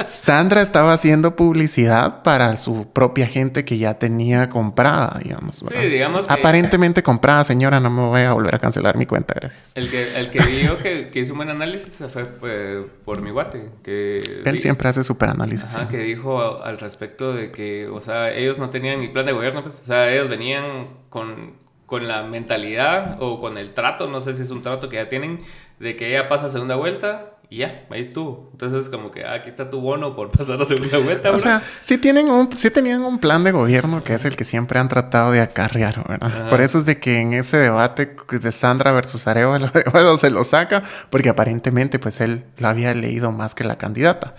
Sandra estaba haciendo publicidad para su propia gente que ya tenía comprada, digamos. Sí, digamos. Aparentemente comprada, señora, no me voy a volver a cancelar mi cuenta, gracias. El que, el que dijo que, hizo un buen análisis fue pues, por mi guate. Que Él siempre hace super análisis. Ajá, que dijo al respecto de que, o sea, ellos no tenían ni plan de gobierno, pues. O sea, ellos venían con con la mentalidad o con el trato, no sé si es un trato que ya tienen, de que ella pasa segunda vuelta y ya, ahí estuvo. Entonces, como que ah, aquí está tu bono por pasar la segunda vuelta. O sea, sí, tienen un, sí tenían un plan de gobierno que es el que siempre han tratado de acarrear, ¿verdad? Por eso es de que en ese debate de Sandra versus Arevalo, Arevalo se lo saca, porque aparentemente, pues él lo había leído más que la candidata.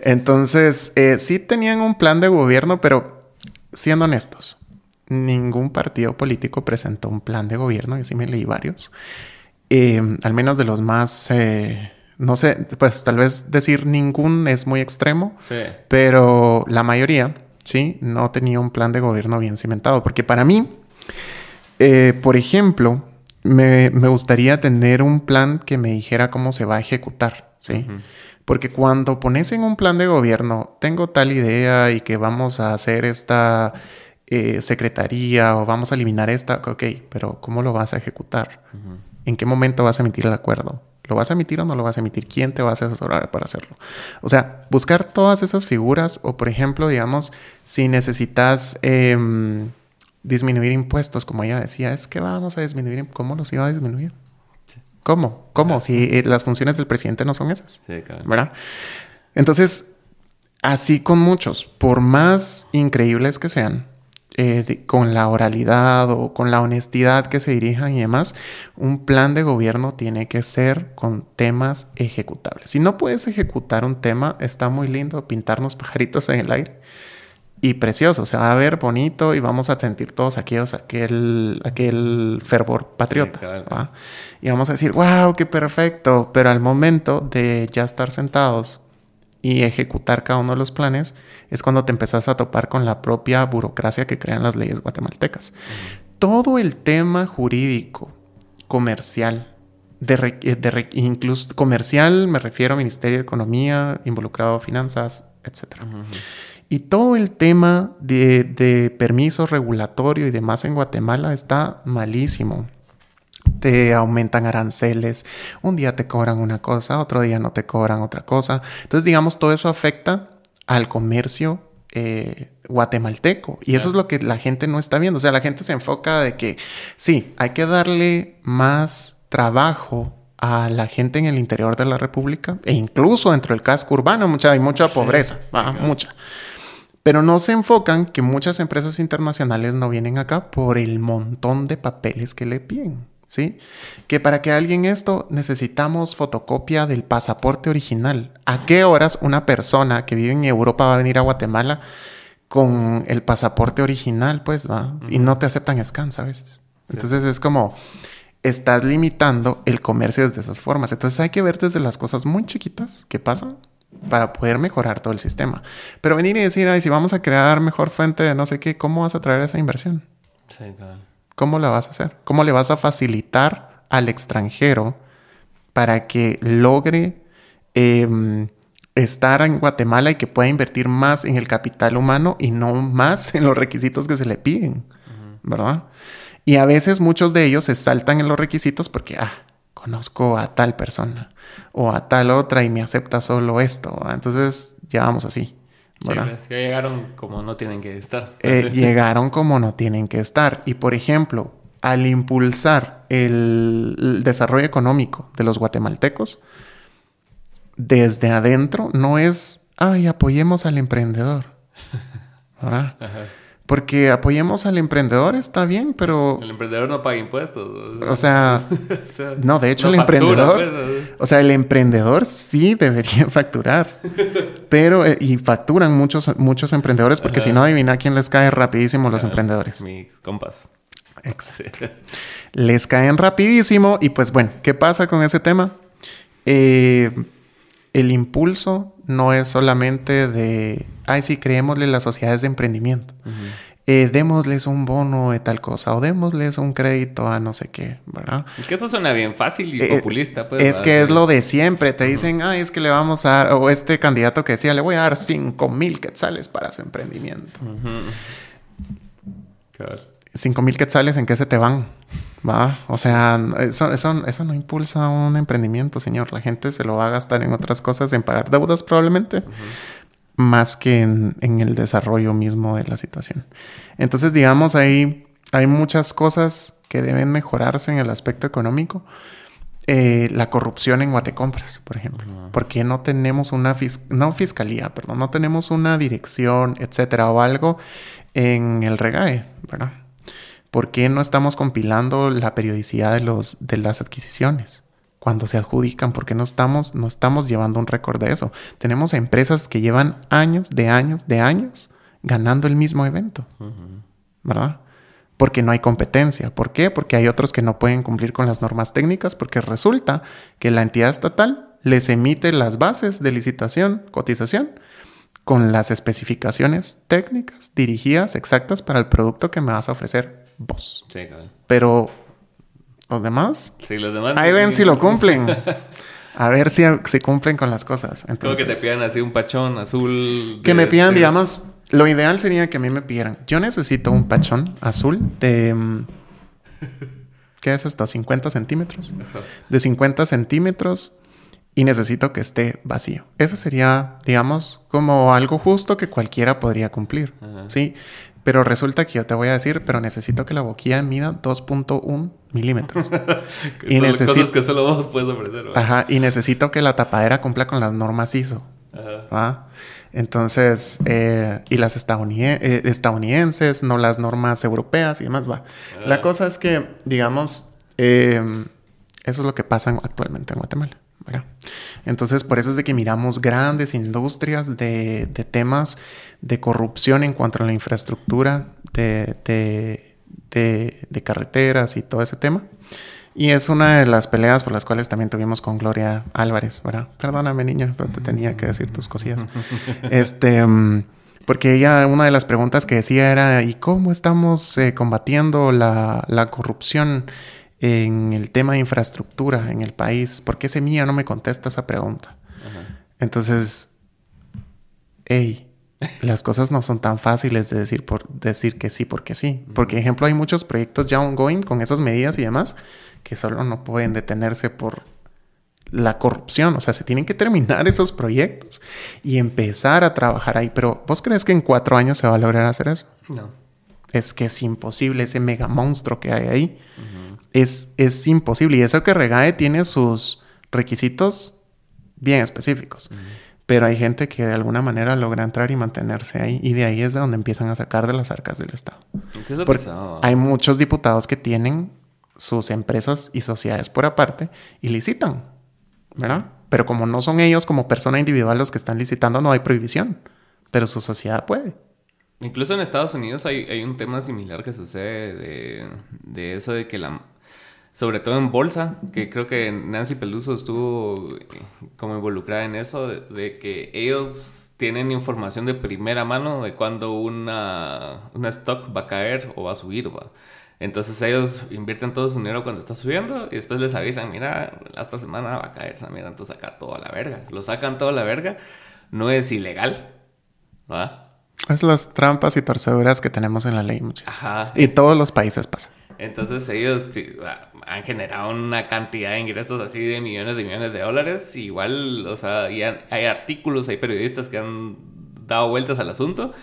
Entonces, eh, sí tenían un plan de gobierno, pero siendo honestos, ningún partido político presentó un plan de gobierno, y sí me leí varios, eh, al menos de los más, eh, no sé, pues tal vez decir ningún es muy extremo, pero la mayoría, sí, no tenía un plan de gobierno bien cimentado, porque para mí, eh, por ejemplo, me, gustaría tener un plan que me dijera cómo se va a ejecutar, ¿sí? Porque cuando pones en un plan de gobierno, tengo tal idea y que vamos a hacer esta eh, secretaría o vamos a eliminar esta, ok, pero ¿cómo lo vas a ejecutar? ¿En qué momento vas a emitir el acuerdo? ¿Lo vas a emitir o no lo vas a emitir? ¿Quién te va a asesorar para hacerlo? O sea, buscar todas esas figuras o, por ejemplo, digamos, si necesitas em, disminuir impuestos, como ella decía, es que vamos a disminuir, ¿cómo los iba a disminuir? ¿Cómo? ¿Cómo? Si eh, las funciones del presidente no son esas. Sí, claro. ¿Verdad? Entonces, así con muchos, por más increíbles que sean, eh, con la oralidad o con la honestidad que se dirijan y demás, un plan de gobierno tiene que ser con temas ejecutables. Si no puedes ejecutar un tema, está muy lindo pintarnos pajaritos en el aire y precioso, se va a ver bonito y vamos a sentir todos aquellos, aquel, aquel fervor patriota. Y vamos a decir, wow, qué perfecto, pero al momento de ya estar sentados y ejecutar cada uno de los planes, es cuando te empezás a topar con la propia burocracia que crean las leyes guatemaltecas. Todo el tema jurídico, comercial, de, eh, incluso comercial, me refiero a Ministerio de Economía, involucrado a finanzas, etc. Y todo el tema de, de permiso regulatorio y demás en Guatemala está malísimo te aumentan aranceles, un día te cobran una cosa, otro día no te cobran otra cosa. Entonces, digamos, todo eso afecta al comercio eh, guatemalteco. Y eso es lo que la gente no está viendo. O sea, la gente se enfoca de que sí, hay que darle más trabajo a la gente en el interior de la República e incluso dentro del casco urbano mucha, hay mucha pobreza, mucha. Pero no se enfocan que muchas empresas internacionales no vienen acá por el montón de papeles que le piden. ¿Sí? Que para que alguien esto necesitamos fotocopia del pasaporte original. ¿A qué horas una persona que vive en Europa va a venir a Guatemala con el pasaporte original, pues, va? Y no te aceptan scans a veces. Entonces es como estás limitando el comercio desde esas formas. Entonces hay que ver desde las cosas muy chiquitas que pasan para poder mejorar todo el sistema. Pero venir y decir, ay, si vamos a crear mejor fuente de no sé qué, ¿cómo vas a traer esa inversión? Sí, claro. ¿Cómo la vas a hacer? ¿Cómo le vas a facilitar al extranjero para que logre em, estar en Guatemala y que pueda invertir más en el capital humano y no más en los requisitos que se le piden? ¿Verdad? Y a veces muchos de ellos se saltan en los requisitos porque, ah, conozco a tal persona o a tal otra y me acepta solo esto. Entonces, ya vamos así. Pues, llegaron como no tienen que estar. Eh, llegaron como no tienen que estar. Y por ejemplo, al impulsar el, el desarrollo económico de los guatemaltecos, desde adentro no es, ay, apoyemos al emprendedor. ¿Verdad? Porque apoyemos al emprendedor está bien, pero... El emprendedor no paga impuestos. O sea, no, de hecho el emprendedor... Pues, o sea, el emprendedor sí debería facturar. pero, eh, y facturan muchos, muchos emprendedores porque si no, adivina quién les cae rapidísimo los emprendedores. Mis compas. Exacto. Les caen rapidísimo y pues bueno, ¿qué pasa con ese tema? Eh, el impulso no es solamente de, ay, sí, creémosle las sociedades de emprendimiento. Eh, démosles un bono de tal cosa o démosles un crédito a no sé qué, ¿verdad? Es que eso suena bien fácil y eh, populista. Pues, es que es lo de siempre. Te dicen, ay, es que le vamos a dar, o este candidato que decía, le voy a dar 5 mil quetzales para su emprendimiento. 5 mil quetzales, ¿en qué se te van? ¿Va? O sea, eso, eso, no impulsa un emprendimiento, señor. La gente se lo va a gastar en otras cosas, en pagar deudas probablemente, más que en, el desarrollo mismo de la situación. Entonces, digamos, ahí hay muchas cosas que deben mejorarse en el aspecto económico. Eh, la corrupción en Guatecompras, por ejemplo. ¿Por qué no tenemos una no fiscalía, perdón, no tenemos una dirección, etcétera, o algo en el regae, ¿verdad? ¿Por qué no estamos compilando la periodicidad de, los, de las adquisiciones? Cuando se adjudican, ¿por qué no estamos, no estamos llevando un récord de eso? Tenemos empresas que llevan años, de años, de años ganando el mismo evento, ¿verdad? Porque no hay competencia. ¿Por qué? Porque hay otros que no pueden cumplir con las normas técnicas porque resulta que la entidad estatal les emite las bases de licitación, cotización, con las especificaciones técnicas dirigidas exactas para el producto que me vas a ofrecer vos. Sí, claro. Pero los demás. Sí, los demás. Ahí ven si lo cumplen. A ver si se cumplen con las cosas. Entonces, que te pidan así un pachón azul. que me pidan, digamos, lo ideal sería que a mí me pidieran. Yo necesito un pachón azul de. Mm, ¿Qué es esto? 50 centímetros. De 50 centímetros y necesito que esté vacío. Eso sería, digamos, como algo justo que cualquiera podría cumplir. Sí. Pero resulta que yo te voy a decir, pero necesito que la boquilla mida 2.1 milímetros. y necesito... cosas que solo vos puedes ofrecer. Ajá, y necesito que la tapadera cumpla con las normas ISO. Ajá. Entonces, eh, y las eh, estadounidenses, no las normas europeas y demás, va. La ah. cosa es que, digamos, eh, eso es lo que pasa actualmente en Guatemala. Entonces, por eso es de que miramos grandes industrias de, temas de corrupción en cuanto a la infraestructura de, carreteras y todo ese tema. Y es una de las peleas por las cuales también tuvimos con Gloria Álvarez, ¿verdad? Perdóname, niña, pero te tenía que decir tus cosillas. este, mm, porque ella, una de las preguntas que decía era, ¿y cómo estamos eh, combatiendo la, la corrupción? En el tema de infraestructura en el país, ¿por qué Semilla no me contesta esa pregunta? Entonces, hey, las cosas no son tan fáciles de decir, por, decir que sí porque sí. Porque, ejemplo, hay muchos proyectos ya ongoing con esas medidas y demás que solo no pueden detenerse por la corrupción. O sea, se tienen que terminar esos proyectos y empezar a trabajar ahí. Pero, ¿vos crees que en cuatro años se va a lograr hacer eso? No. Es que es imposible ese mega monstruo que hay ahí es, imposible. Y eso que Regae tiene sus requisitos bien específicos. Pero hay gente que de alguna manera logra entrar y mantenerse ahí. Y de ahí es de donde empiezan a sacar de las arcas del Estado. hay muchos diputados que tienen sus empresas y sociedades por aparte y licitan, ¿verdad? Pero como no son ellos como persona individual los que están licitando, no hay prohibición. Pero su sociedad puede. Incluso en Estados Unidos hay, un tema similar que sucede de, de eso de que la, sobre todo en bolsa, que creo que Nancy Peluso estuvo eh, como involucrada en eso, de, que ellos tienen información de primera mano de cuándo una, una stock va a caer o va a subir. ¿va? Entonces ellos invierten todo su dinero cuando está subiendo y después les avisan, mira, esta semana va a caer, mira, entonces saca todo a la verga. Lo sacan todo a la verga, no es ilegal, ¿va? Es las trampas y torceduras que tenemos en la ley, muchas. Ajá. Y todos los países pasan. Entonces ellos han generado una cantidad de ingresos así de millones de millones de dólares. Igual, o sea, hay artículos, hay periodistas que han dado vueltas al asunto.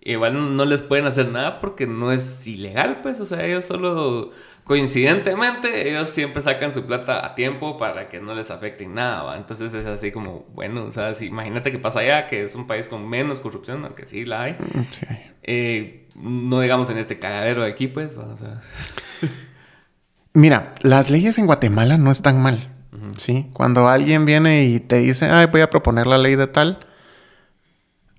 Igual no les pueden hacer nada porque no es ilegal, pues. O sea, ellos solo coincidentemente ellos siempre sacan su plata a tiempo para que no les afecte nada, ¿va? Entonces es así como, bueno, o sea, si, imagínate que pasa allá, que es un país con menos corrupción, aunque sí la hay. Mm, sí. Eh, no digamos en este cagadero de aquí, pues, o sea. Mira, las leyes en Guatemala no están mal, ¿sí? Cuando alguien viene y te dice, ay, voy a proponer la ley de tal,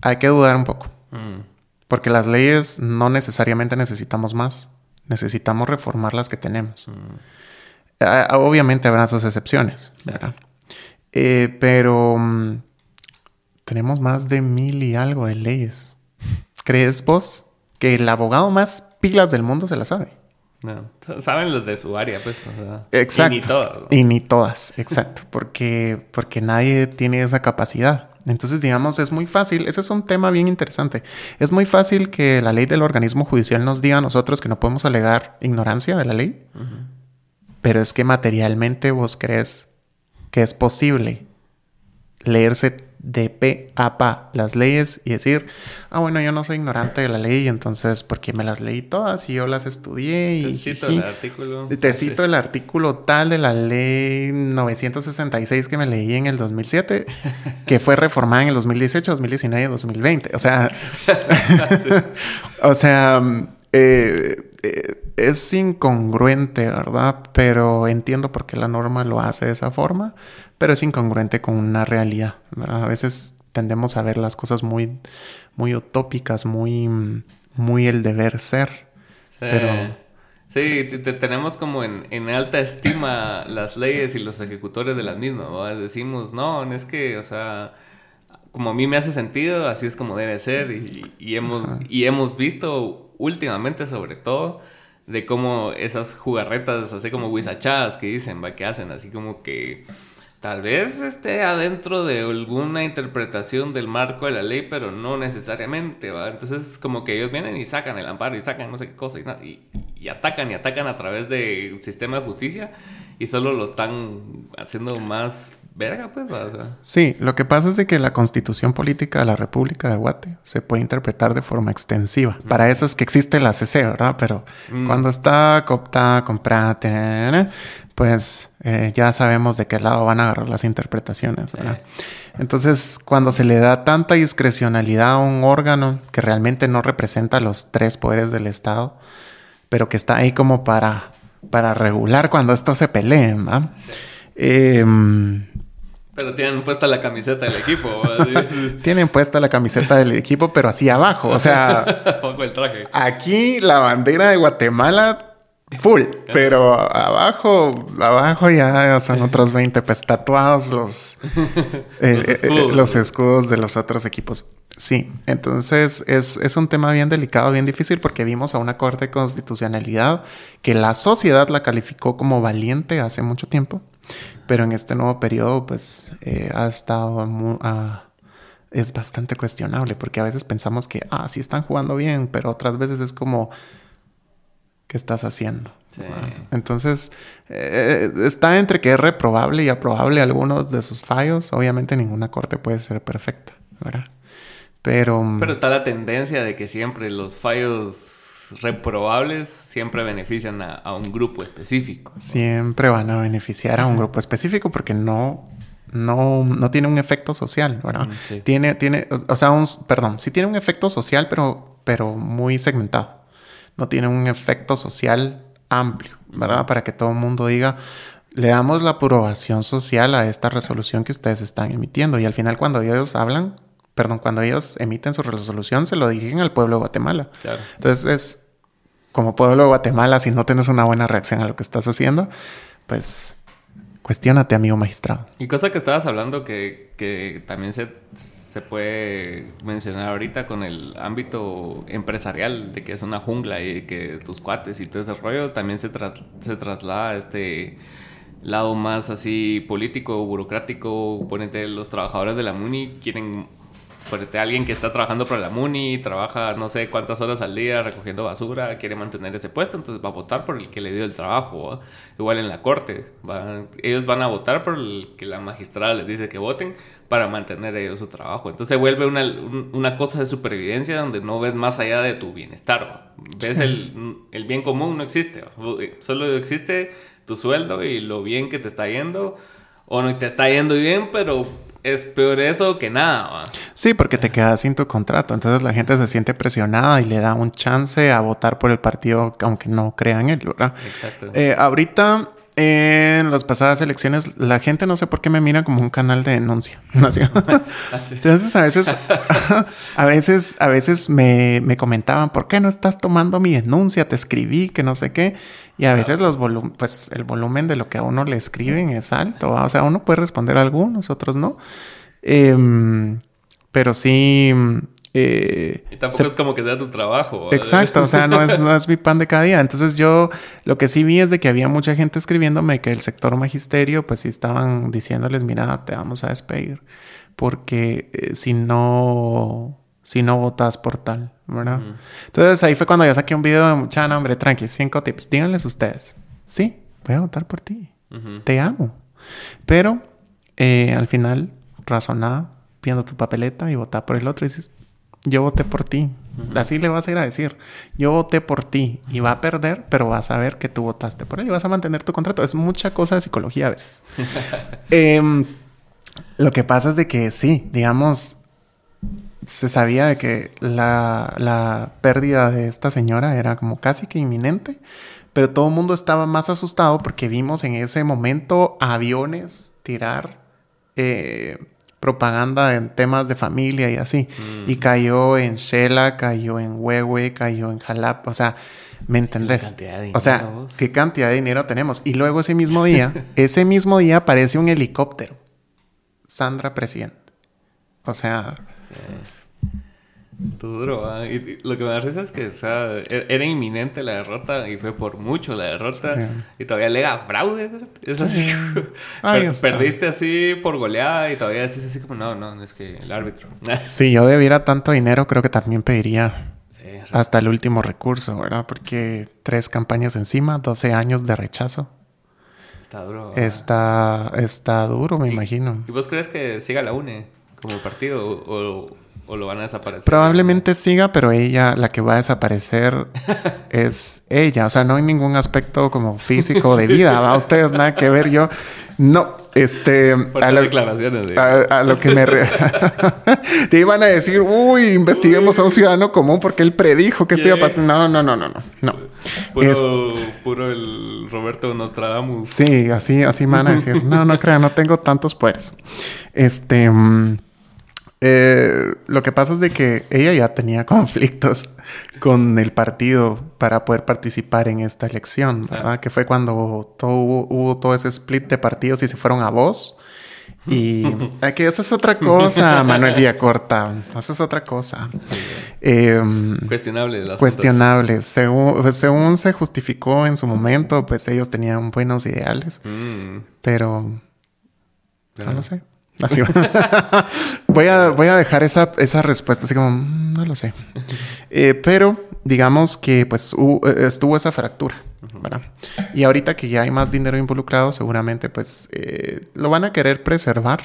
hay que dudar un poco. Mm. Porque las leyes no necesariamente necesitamos más necesitamos reformar las que tenemos. Mm. obviamente habrá sus excepciones, ¿verdad? Eh, pero mm, tenemos más de mil y algo de leyes. ¿Crees vos que el abogado más pilas del mundo se la sabe? No, saben los de su área, pues. exacto. Y ni todas. Y ni todas, exacto. Porque, porque nadie tiene esa capacidad. Entonces, digamos, es muy fácil, ese es un tema bien interesante, es muy fácil que la ley del organismo judicial nos diga a nosotros que no podemos alegar ignorancia de la ley, pero es que materialmente vos crees que es posible leerse de pe a pa las leyes y decir, ah, bueno, yo no soy ignorante de la ley, entonces, porque me las leí todas y yo las estudié y... Te cito el artículo. Te cito el artículo tal de la ley 966 que me leí en el 2007, que fue reformada en el 2018, 2019 y 2020. O sea, o sea, eh, eh, es incongruente, ¿verdad? Pero entiendo por qué la norma lo hace de esa forma pero es incongruente con una realidad. ¿verdad? A veces tendemos a ver las cosas muy, muy utópicas, muy, muy el deber ser. Sí. Pero... Sí, tenemos como en, alta estima las leyes y los ejecutores de las mismas. Decimos, no, es que, o sea, como a mí me hace sentido, así es como debe ser. Y, hemos, y hemos visto últimamente, sobre todo, de cómo esas jugarretas, así como guisachadas que dicen, ¿va? que hacen, así como que Tal vez esté adentro de alguna interpretación del marco de la ley, pero no necesariamente, ¿va? Entonces, como que ellos vienen y sacan el amparo y sacan no sé qué cosa y, y, atacan y atacan a través del sistema de justicia y solo lo están haciendo más verga, pues. Sí, lo que pasa es de que la constitución política de la República de Guate se puede interpretar de forma extensiva. Para eso es que existe la CC, ¿verdad? Pero mm. cuando está cooptada, comprada, pues eh, ya sabemos de qué lado van a agarrar las interpretaciones, ¿verdad? Entonces, cuando se le da tanta discrecionalidad a un órgano que realmente no representa los tres poderes del Estado, pero que está ahí como para, para regular cuando estos se peleen, ¿va? Em, pero tienen puesta la camiseta del equipo. tienen puesta la camiseta del equipo, pero así abajo. O sea, el traje. aquí la bandera de Guatemala Full, pero abajo, abajo ya son otros 20 pues tatuados los, eh, eh, eh, los, escudos. de los otros equipos. Sí, entonces es, es, un tema bien delicado, bien difícil porque vimos a una Corte de Constitucionalidad que la sociedad la calificó como valiente hace mucho tiempo, pero en este nuevo periodo pues ha estado ah, es bastante cuestionable porque a veces pensamos que, ah, sí están jugando bien, pero otras veces es como ¿Qué estás haciendo. Entonces, eh, está entre que es reprobable y aprobable algunos de sus fallos. Obviamente ninguna corte puede ser perfecta, ¿verdad? Pero... Mm, Pero está la tendencia de que siempre los fallos reprobables siempre benefician a, un grupo específico. Siempre van a beneficiar a un grupo específico porque no no, no tiene un efecto social, ¿verdad? Mm, tiene, tiene, o sea, un, perdón, sí tiene un efecto social, pero, pero muy segmentado no tiene un efecto social amplio, ¿verdad? Para que todo el mundo diga, le damos la aprobación social a esta resolución que ustedes están emitiendo. Y al final cuando ellos hablan, perdón, cuando ellos emiten su resolución, se lo dirigen al pueblo de Guatemala. Entonces es como pueblo de Guatemala, si no tienes una buena reacción a lo que estás haciendo, pues cuestionate, amigo magistrado. Y cosa que estabas hablando que, que también se se puede mencionar ahorita con el ámbito empresarial, de que es una jungla y que tus cuates y todo ese rollo, también se, se traslada a este lado más así político, burocrático, ponente los trabajadores de la MUNI quieren ponete alguien que está trabajando para la MUNI, trabaja no sé cuántas horas al día recogiendo basura, quiere mantener ese puesto, entonces va a votar por el que le dio el trabajo. Igual en la corte, ellos van a votar por el que la magistrada les dice que voten para mantener ellos su trabajo. Entonces se vuelve una, una cosa de supervivencia donde no ves más allá de tu bienestar. Ves el, el, bien común no existe, solo existe tu sueldo y lo bien que te está yendo, o no te está yendo bien, pero es peor eso que nada. Sí, porque te quedas sin tu contrato. Entonces la gente se siente presionada y le da un chance a votar por el partido aunque no crean en él, ¿verdad? Exacto. Eh, ahorita en las pasadas elecciones la gente no sé por qué me mira como un canal de denuncia. Ah, Entonces a veces, a veces, a veces me, me, comentaban, ¿por qué no estás tomando mi denuncia? Te escribí, que no sé qué. Y a veces los pues el volumen de lo que a uno le escriben es alto. O sea, uno puede responder a algunos, otros no. Em, pero sí, eh, y tampoco es como que sea tu trabajo. Exacto, o sea, no es, no es mi pan de cada día. Entonces yo lo que sí vi es de que había mucha gente escribiéndome que el sector magisterio, pues sí estaban diciéndoles, mira, te vamos a despedir, porque eh, si no, si no votas por tal, ¿verdad? Entonces ahí fue cuando ya saqué un video de mucha hombre, tranqui, cinco tips. Díganles ustedes, sí, voy a votar por ti, te amo. Pero eh, al final, razonada, viendo tu papeleta y votar por el otro, y dices, yo voté por ti. Así le vas a ir a decir, yo voté por ti y va a perder, pero vas a ver que tú votaste por él y vas a mantener tu contrato. Es mucha cosa de psicología a veces. Em, lo que pasa es de que sí, digamos, se sabía de que la, la pérdida de esta señora era como casi que inminente, pero todo el mundo estaba más asustado porque vimos en ese momento aviones tirar... Eh, propaganda en temas de familia y así. Y mm. cayó en Shela, cayó en Huehue, cayó en Jalapa. O sea, ¿me entendés? o sea, ¿qué cantidad de dinero tenemos? Y luego ese mismo día, ese mismo día aparece un helicóptero. Sandra Presidente. O sea... Duro, y lo que me da risa es que e-, era inminente la derrota y fue por mucho la derrota y todavía lega fraude. Es así. perdiste así por goleada y todavía decís así como no, no, es que el árbitro. si yo debiera tanto dinero, creo que también pediría hasta el último recurso, ¿verdad? Porque tres campañas encima, 12 años de rechazo. Está duro. Está, está duro, me imagino. ¿Y vos crees que siga la UNE como partido o ¿O lo van a desaparecer? Probablemente siga, pero ella, la que va a desaparecer es ella. O sea, no hay ningún aspecto como físico de vida. ¿va? Ustedes nada que ver. Yo, no. Este. A lo, declaraciones de... a, lo que me. Te iban a decir, uy, investiguemos a un ciudadano común porque él predijo que esto iba a pasar. No, no, no, no, no. no. Puro, puro el Roberto Nostradamus. Sí, así, así me van a decir. No, no crean, no tengo tantos poderes. Este. Mm, eh, lo que pasa es de que ella ya tenía conflictos con el partido para poder participar en esta elección, ¿verdad? Que fue cuando todo, hubo, todo ese split de partidos y se fueron a voz. Y que esa es otra cosa, Manuel Villacorta. Esa es otra cosa. Em, cuestionable. Las cuestionable. Según, según se justificó en su momento, pues ellos tenían buenos ideales. Mm. Pero... No lo sé. Así voy, a, voy a dejar esa, esa respuesta así como, mm, no lo sé. Eh, pero digamos que pues eh, estuvo esa fractura, ¿verdad? Y ahorita que ya hay más dinero involucrado, seguramente pues eh, lo van a querer preservar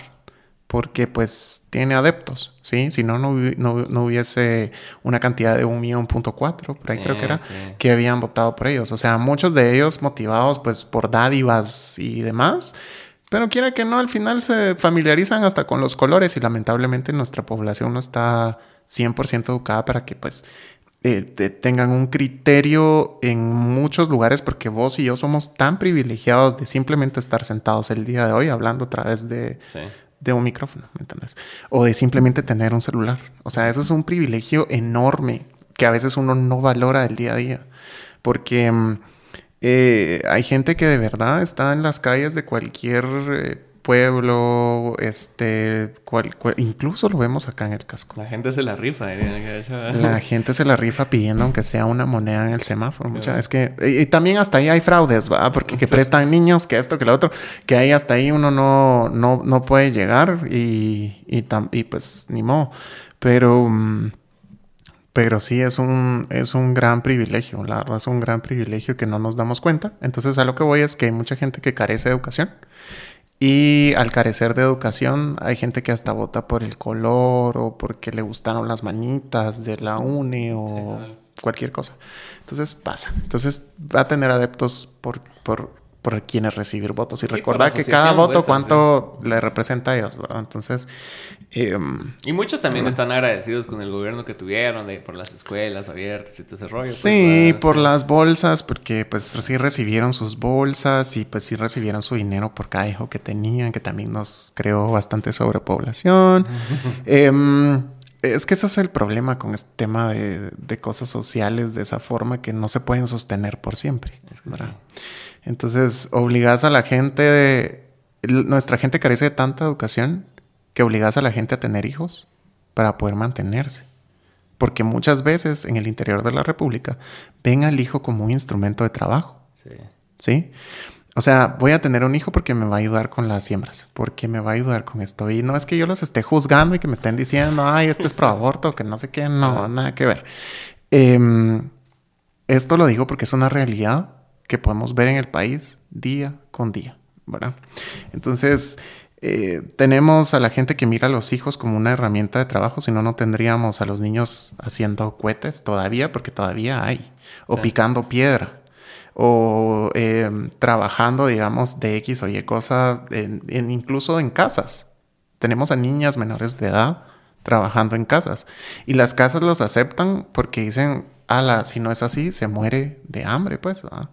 porque pues tiene adeptos, ¿sí? Si no, no, no, hubiese una cantidad de un millón punto cuatro, por ahí creo que era, que habían votado por ellos. O sea, muchos de ellos motivados pues por dádivas y demás, pero quiera que no, al final se familiarizan hasta con los colores y lamentablemente nuestra población no está 100% educada para que pues eh, tengan un criterio en muchos lugares porque vos y yo somos tan privilegiados de simplemente estar sentados el día de hoy hablando a través de, de un micrófono, ¿me entiendes? O de simplemente tener un celular. O sea, eso es un privilegio enorme que a veces uno no valora el día a día. Porque... Eh, hay gente que de verdad está en las calles de cualquier eh, pueblo, este, cual- cual- incluso lo vemos acá en el casco. La gente se la rifa. ¿eh? La gente se la rifa pidiendo aunque sea una moneda en el semáforo. Mucha, es que y, y también hasta ahí hay fraudes, ¿va? Porque que prestan niños, que esto, que lo otro, que ahí hasta ahí uno no, no, no puede llegar y, y, tam- y pues ni modo. Pero, mm, pero sí es un, es un gran privilegio, la verdad es un gran privilegio que no nos damos cuenta. Entonces a lo que voy es que hay mucha gente que carece de educación. Y al carecer de educación, hay gente que hasta vota por el color o porque le gustaron las manitas de la UNE o cualquier cosa. Entonces pasa. Entonces va a tener adeptos por, por, por quienes recibir votos. Y por recordar que cada voto vuestra, cuánto le representa a ellos, ¿verdad? Entonces, em, Y muchos también están agradecidos con el gobierno que tuvieron, de, por las escuelas abiertas y todo ese rollo. pues, Sí, por sí. las bolsas, porque pues sí recibieron sus bolsas y pues sí recibieron su dinero por cada hijo que tenían, que también nos creó bastante sobrepoblación. Em, es que ese es el problema con este tema de, de cosas sociales de esa forma que no se pueden sostener por siempre. ¿verdad? Entonces, obligas a la gente, de- nuestra gente carece de tanta educación que obligas a la gente a tener hijos para poder mantenerse. Porque muchas veces en el interior de la República ven al hijo como un instrumento de trabajo, Sí. ¿sí? O sea, voy a tener un hijo porque me va a ayudar con las siembras, porque me va a ayudar con esto. Y no es que yo los esté juzgando y que me estén diciendo, ay, este es pro aborto, que no sé qué, no, nada que ver. Em, esto lo digo porque es una realidad que podemos ver en el país día con día, ¿verdad? Entonces, eh, tenemos a la gente que mira a los hijos como una herramienta de trabajo, si no, no tendríamos a los niños haciendo cohetes todavía, porque todavía hay, o Claro. picando piedra, o eh, trabajando, digamos, de X o Y cosa, en- en- incluso en casas. Tenemos a niñas menores de edad trabajando en casas. Y las casas los aceptan porque dicen, ala, si no es así, se muere de hambre, pues. ¿verdad?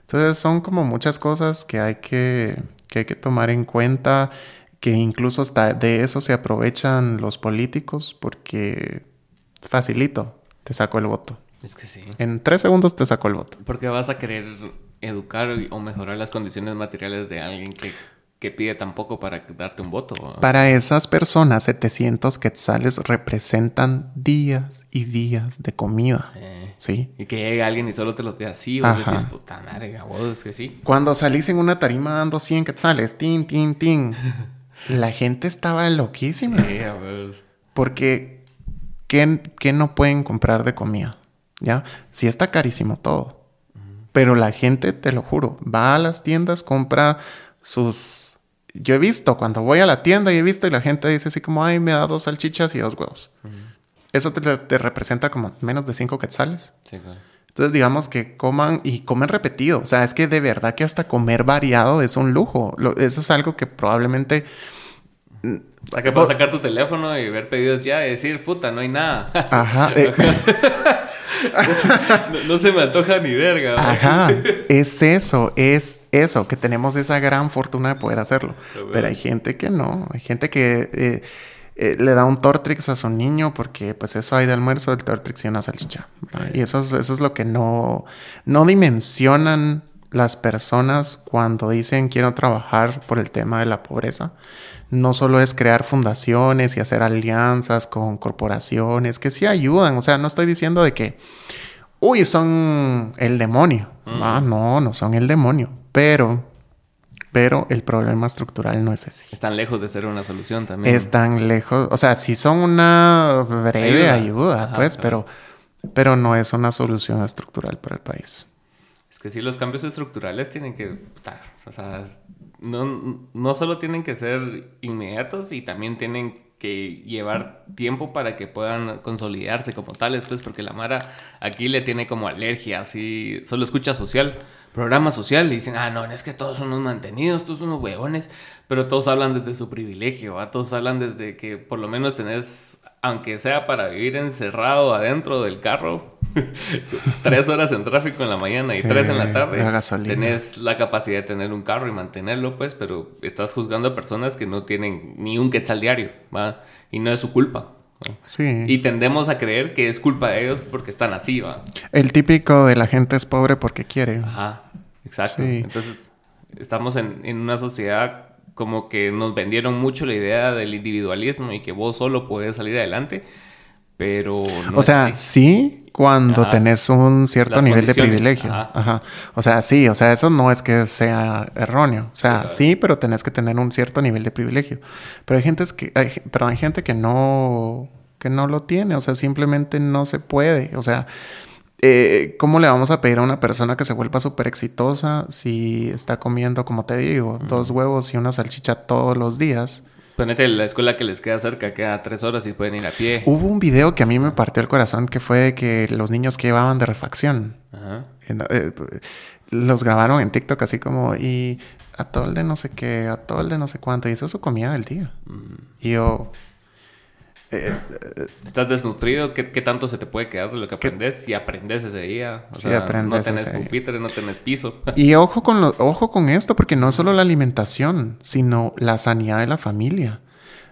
Entonces son como muchas cosas que hay que, que hay que tomar en cuenta, que incluso hasta de eso se aprovechan los políticos porque facilito, te saco el voto. Es que sí. En tres segundos te saco el voto. Porque vas a querer educar o mejorar las condiciones materiales de alguien que, que pide tan poco para darte un voto. Para esas personas, 700 quetzales representan días y días de comida. Eh, ¿Sí? Y que llegue alguien y solo te lo dé así, o decís, puta madre, vos, es que sí. Cuando salís en una tarima dando 100 quetzales, tin, tin, tin, la gente estaba loquísima. Sí. Porque, ¿qué, qué no pueden comprar de comida? ¿Ya? Sí está carísimo todo. Pero la gente, te lo juro, va a las tiendas, compra sus... Yo he visto, cuando voy a la tienda y he visto y la gente dice así como, ay, me da dos salchichas y dos huevos. Eso te, te representa como menos de cinco quetzales. Sí, claro. Entonces, digamos que coman y comen repetido. O sea, es que de verdad que hasta comer variado es un lujo. Lo- eso es algo que probablemente... O sea, que puedes sacar tu teléfono y ver pedidos ya y decir, puta, no hay nada. Ajá. eh, no, no se me antoja ni verga. ¿va? Ajá, es eso, es eso, que tenemos esa gran fortuna de poder hacerlo. Pero hay gente que no, hay gente que eh, eh, le da un Tortrix a su niño porque pues eso hay de almuerzo, el Tortrix y una salchicha. ¿verdad? Y eso es, eso es lo que no, no dimensionan las personas cuando dicen quiero trabajar por el tema de la pobreza. No solo es crear fundaciones y hacer alianzas con corporaciones que sí ayudan. O sea, no estoy diciendo de que uy, son el demonio. Ah, no, no son el demonio. Pero, pero el problema estructural no es ese. Están lejos de ser una solución también. Están lejos, o sea, sí son una breve Ayuda. ayuda, Ajá, pues, claro. pero, pero no es una solución estructural para el país. Es que sí, los cambios estructurales tienen que... O sea, no, no solo tienen que ser inmediatos y también tienen que llevar tiempo para que puedan consolidarse como tales, pues porque la Mara aquí le tiene como alergia, así, solo escucha social, programa social, y dicen, ah, no, es que todos son unos mantenidos, todos son unos huevones, pero todos hablan desde su privilegio, ¿va? todos hablan desde que por lo menos tenés, aunque sea para vivir encerrado adentro del carro, tres horas en tráfico en la mañana y Sí, tres en la tarde, la gasolina. tenés la capacidad de tener un carro y mantenerlo, pues, pero estás juzgando a personas que no tienen ni un quetzal diario, ¿va? Y no es su culpa. Sí. Y tendemos a creer que es culpa de ellos porque están así, ¿va? El típico de la gente es pobre porque quiere. Ajá, exacto. Sí. Entonces, estamos en, en una sociedad como que nos vendieron mucho la idea del individualismo y que vos solo podés salir adelante, pero no O sea, sí, cuando tenés un cierto nivel de privilegio. Ajá. O sea, sí, o sea, eso no es que sea erróneo. O sea, sí, pero tenés que tener un cierto nivel de privilegio. Pero hay gente que, hay, pero hay gente que no, que no lo tiene. O sea, simplemente no se puede. O sea, eh, ¿cómo le vamos a pedir a una persona que se vuelva súper exitosa si está comiendo, como te digo, dos huevos y una salchicha todos los días? Ponete la escuela que les queda cerca, queda tres horas y pueden ir a pie. Hubo un video que a mí me partió el corazón que fue de que los niños que llevaban de refacción. Ajá. Eh, los grabaron en TikTok así como y a todo el de no sé qué, a todo el de no sé cuánto. Y eso es su comida del día. Y yo... Eh, eh, ¿Estás desnutrido? ¿Qué, tanto se te puede quedar de lo que aprendes? Si aprendes ese día. O sea, aprendes no tenés pupitre, no tenés piso. Y ojo con, lo, ojo con esto, porque no es solo la alimentación, sino la sanidad de la familia.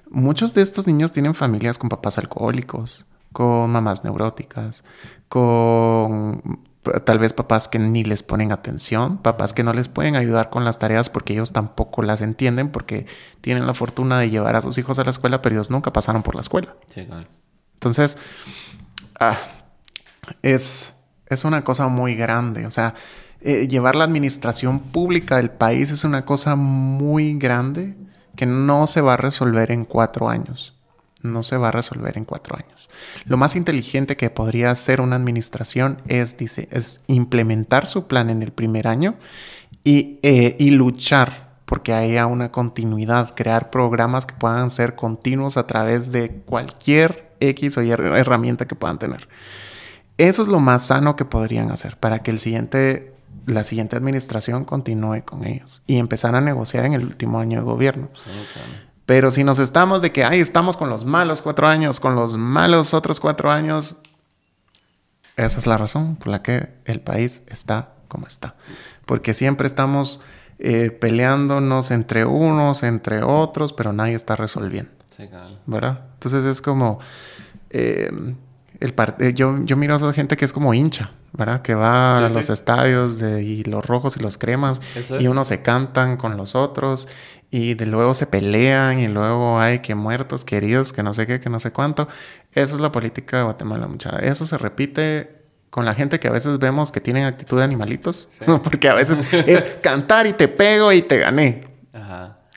Muchos de estos niños tienen familias con papás alcohólicos, con mamás neuróticas, con tal vez papás que ni les ponen atención, papás que no les pueden ayudar con las tareas porque ellos tampoco las entienden porque tienen la fortuna de llevar a sus hijos a la escuela, pero ellos nunca pasaron por la escuela. Sí, claro. Entonces, ah, es, es una cosa muy grande. O sea, eh, llevar la administración pública del país es una cosa muy grande que no se va a resolver en cuatro años no se va a resolver en cuatro años. Lo más inteligente que podría hacer una administración es, dice, es implementar su plan en el primer año y, eh, y luchar porque haya una continuidad, crear programas que puedan ser continuos a través de cualquier X o Y herramienta que puedan tener. Eso es lo más sano que podrían hacer para que el siguiente, la siguiente administración continúe con ellos y empezar a negociar en el último año de gobierno. Pero si nos estamos de que, ay, estamos con los malos cuatro años, con los malos otros cuatro años, esa es la razón por la que el país está como está. Porque siempre estamos eh, peleándonos entre unos, entre otros, pero nadie está resolviendo. Sí, ¿Verdad? Entonces es como... Eh, el eh, yo, yo miro a esa gente que es como hincha, ¿verdad? Que va a los estadios de, y los rojos y los cremas y unos se cantan con los otros y de luego se pelean y luego hay que muertos, queridos, que no sé qué, que no sé cuánto. Eso es la política de Guatemala, muchacha. Eso se repite con la gente que a veces vemos que tienen actitud de animalitos, porque a veces es cantar y te pego y te gané.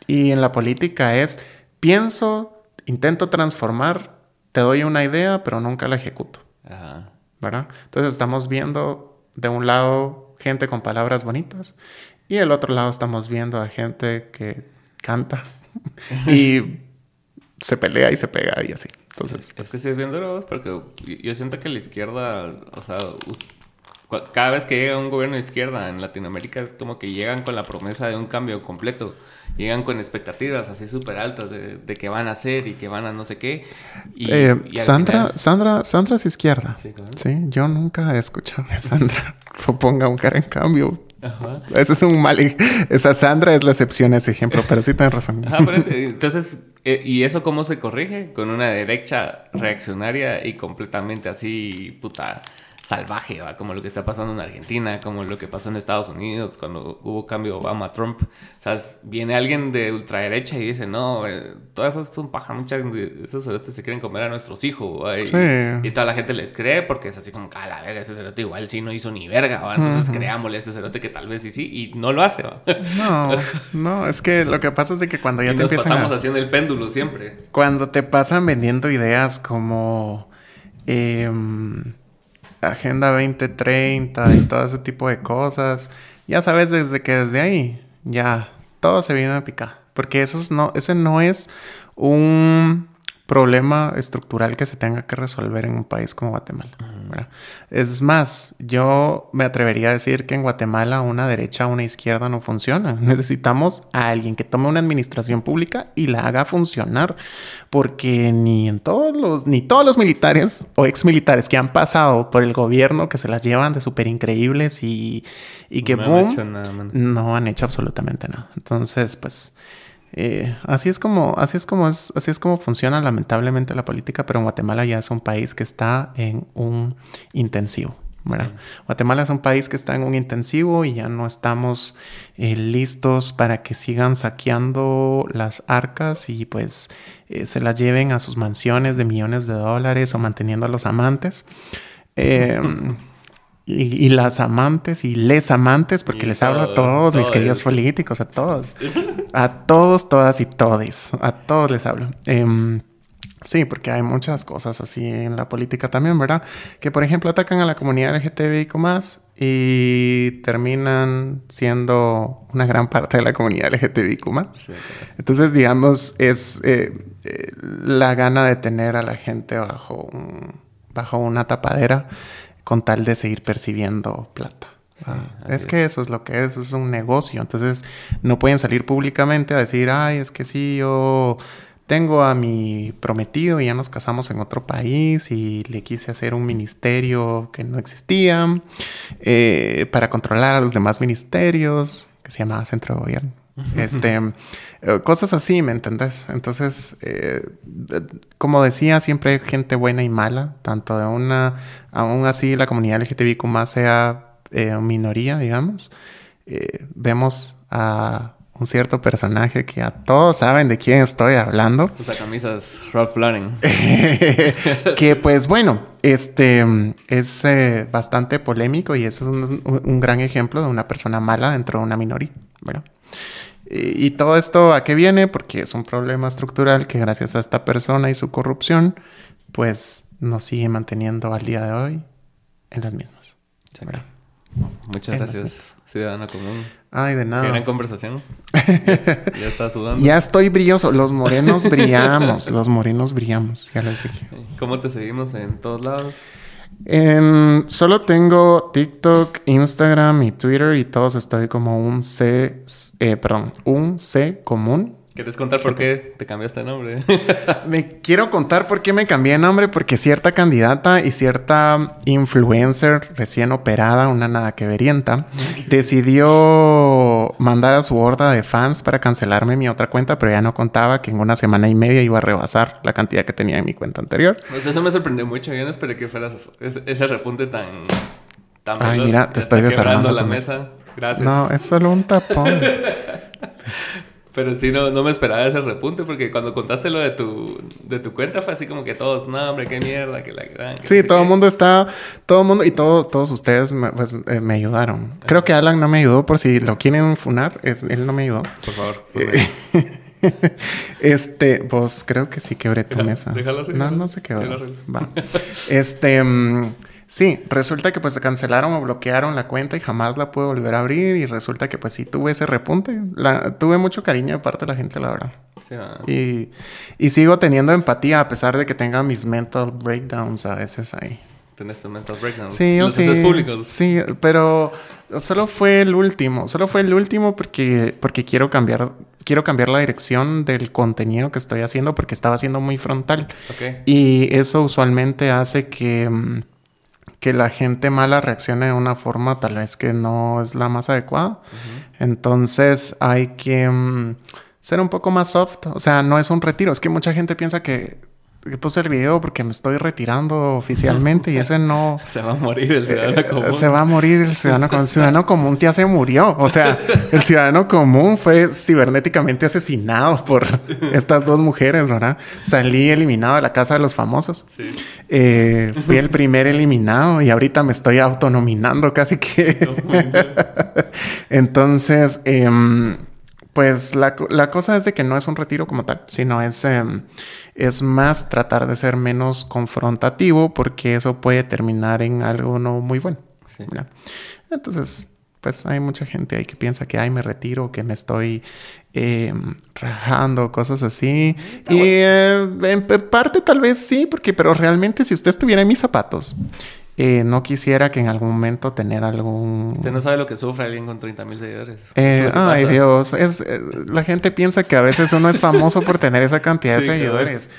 Y en la política es pienso, intento transformar te doy una idea, pero nunca la ejecuto. Ajá. ¿Verdad? Entonces estamos viendo de un lado gente con palabras bonitas y del otro lado estamos viendo a gente que canta y se pelea y se pega y así. Entonces, es que sí es bien duro porque yo siento que la izquierda, o sea, cada vez que llega un gobierno de izquierda en Latinoamérica es como que llegan con la promesa de un cambio completo. Llegan con expectativas así súper altas de, de, que van a hacer y que van a no sé qué. Y, eh, Sandra, Sandra, Sandra es izquierda. Sí, sí, yo nunca he escuchado a Sandra proponga un cara en cambio. Ajá. Ese es un mal. Esa Sandra es la excepción a ese ejemplo, pero sí tienes razón. Ajá, pero entonces, eh, ¿y eso cómo se corrige? Con una derecha reaccionaria y completamente así, puta salvaje, ¿va? como lo que está pasando en Argentina, como lo que pasó en Estados Unidos cuando hubo cambio Obama-Trump. O sea, viene alguien de ultraderecha y dice, no, eh, todas esas son paja, muchas de esos cerotes se quieren comer a nuestros hijos. Y, toda la gente les cree porque es así como, ah, la verga, ese cerote igual sí no hizo ni verga, ¿va? entonces creámosle a este cerote que tal vez sí sí y no lo hace. ¿va? No, no, es que lo que pasa es de que cuando ya te nos pasamos haciendo el péndulo siempre. Cuando te pasan vendiendo ideas como... Eh, Agenda 2030 y todo ese tipo de cosas. Ya sabes desde que desde ahí ya todo se viene a picar. Porque eso no, ese no es un problema estructural que se tenga que resolver en un país como Guatemala. Es más, yo me atrevería a decir que en Guatemala una derecha o una izquierda no funciona. Necesitamos a alguien que tome una administración pública y la haga funcionar, porque ni en todos los ni todos los militares o ex militares que han pasado por el gobierno que se las llevan de súper increíbles y, y que no han no han hecho absolutamente nada. Entonces, pues eh, así es como, así es como es, así es como funciona lamentablemente la política, pero en Guatemala ya es un país que está en un intensivo. Guatemala es un país que está en un intensivo y ya no estamos eh, listos para que sigan saqueando las arcas y pues eh, se las lleven a sus mansiones de millones de dólares o manteniendo a los amantes. y, las amantes y les amantes, porque les hablo a todos, mis queridos políticos, a todos. A todos, todas y todes. A todos les hablo. Em, Sí, porque hay muchas cosas así en la política también, ¿verdad? Que por ejemplo atacan a la comunidad LGTBIQ y terminan siendo una gran parte de la comunidad LGTBIQ Entonces, digamos, es eh, eh, la gana de tener a la gente bajo, bajo una tapadera con tal de seguir percibiendo plata. es que eso es lo que es, es un negocio. Entonces, no pueden salir públicamente a decir, ay, es que sí, yo tengo a mi prometido y ya nos casamos en otro país y le quise hacer un ministerio que no existía eh, para controlar a los demás ministerios, que se llamaba Centro de Gobierno. Este, eh, cosas así, ¿me entendés? Entonces, eh, como decía, siempre hay gente buena y mala, tanto de una, aún así la comunidad LGTBIQ más sea minoría, digamos. vemos a un cierto personaje que a todos saben de quién estoy hablando. Usa camisas Ralph Lauren. que pues bueno, este es eh, bastante polémico y eso es un, gran ejemplo de una persona mala dentro de una minoría, Y, y todo esto a qué viene? Porque es un problema estructural que gracias a esta persona y su corrupción, pues nos sigue manteniendo al día de hoy en las mismas. Muchas gracias, ciudadano común. Ay, de nada. Qué gran conversación. ya, está sudando. Ya estoy brilloso. Los morenos brillamos. Los morenos brillamos. Ya les dije. ¿Cómo te seguimos en todos lados? Solo tengo TikTok, Instagram y Twitter y todos estoy como un C, eh, perdón, un C común. ¿Quieres contar por qué te cambiaste de nombre? me quiero contar por qué me cambié de nombre, porque cierta candidata y cierta influencer recién operada, una nada que verienta, decidió mandar a su horda de fans para cancelarme mi otra cuenta, pero ya no contaba que en una semana y media iba a rebasar la cantidad que tenía en mi cuenta anterior. Pues eso me sorprendió mucho. Yo no esperé que fueras ese, repunte tan... tan Ay, mira, te estoy desarmando la mesa. Gracias. No, es solo un tapón. Pero sí, no, no me esperaba ese repunte porque cuando contaste lo de tu, de tu cuenta fue así como que todos, no, hombre, qué mierda, que la gran... sí, todo el mundo está, todo el mundo y todos, todos ustedes me, pues, eh, me ayudaron. Creo que Alan no me ayudó por si lo quieren funar, es, él no me ayudó. Por favor. este, pues creo que sí quebré tu mesa. Déjalo así. No, no se quedó. Va. Este... Mm, Sí, resulta que pues se cancelaron o bloquearon la cuenta y jamás la pude volver a abrir y resulta que pues sí tuve ese repunte. La, tuve mucho cariño de parte de la gente, la verdad. Sí, y, y, sigo teniendo empatía a pesar de que tenga mis mental breakdowns a veces ahí. ¿Tienes tus mental breakdowns? Sí, yo sí. públicos? Sí, pero solo fue el último. Solo fue el último porque, porque quiero cambiar quiero cambiar la dirección del contenido que estoy haciendo porque estaba siendo muy frontal. Okay. Y eso usualmente hace que... Que la gente mala reaccione de una forma tal vez que no es la más adecuada. Entonces hay que mm, ser un poco más soft. O sea, no es un retiro. Es que mucha gente piensa que puse el video porque me estoy retirando oficialmente y ese no... se va a morir el ciudadano eh, común. Se va a morir el ciudadano común. El ciudadano común ya se murió. O sea, el ciudadano común fue cibernéticamente asesinado por estas dos mujeres, ¿verdad? Salí eliminado de la casa de los famosos. Sí. Eh, fui el primer eliminado y ahorita me estoy autonominando casi que... Entonces... Em, pues la, cosa es de que no es un retiro como tal, sino es, em, es más tratar de ser menos confrontativo porque eso puede terminar en algo no muy bueno. Entonces, pues hay mucha gente ahí que piensa que, ay, me retiro, que me estoy em, rajando, cosas así. y eh, en parte tal vez sí, porque, pero realmente si usted estuviera en mis zapatos eh, no quisiera que en algún momento tener algún... Usted no sabe lo que sufre alguien con 30 mil seguidores. Eh, ay, Dios. Es, eh, la gente piensa que a veces uno es famoso por tener esa cantidad de seguidores.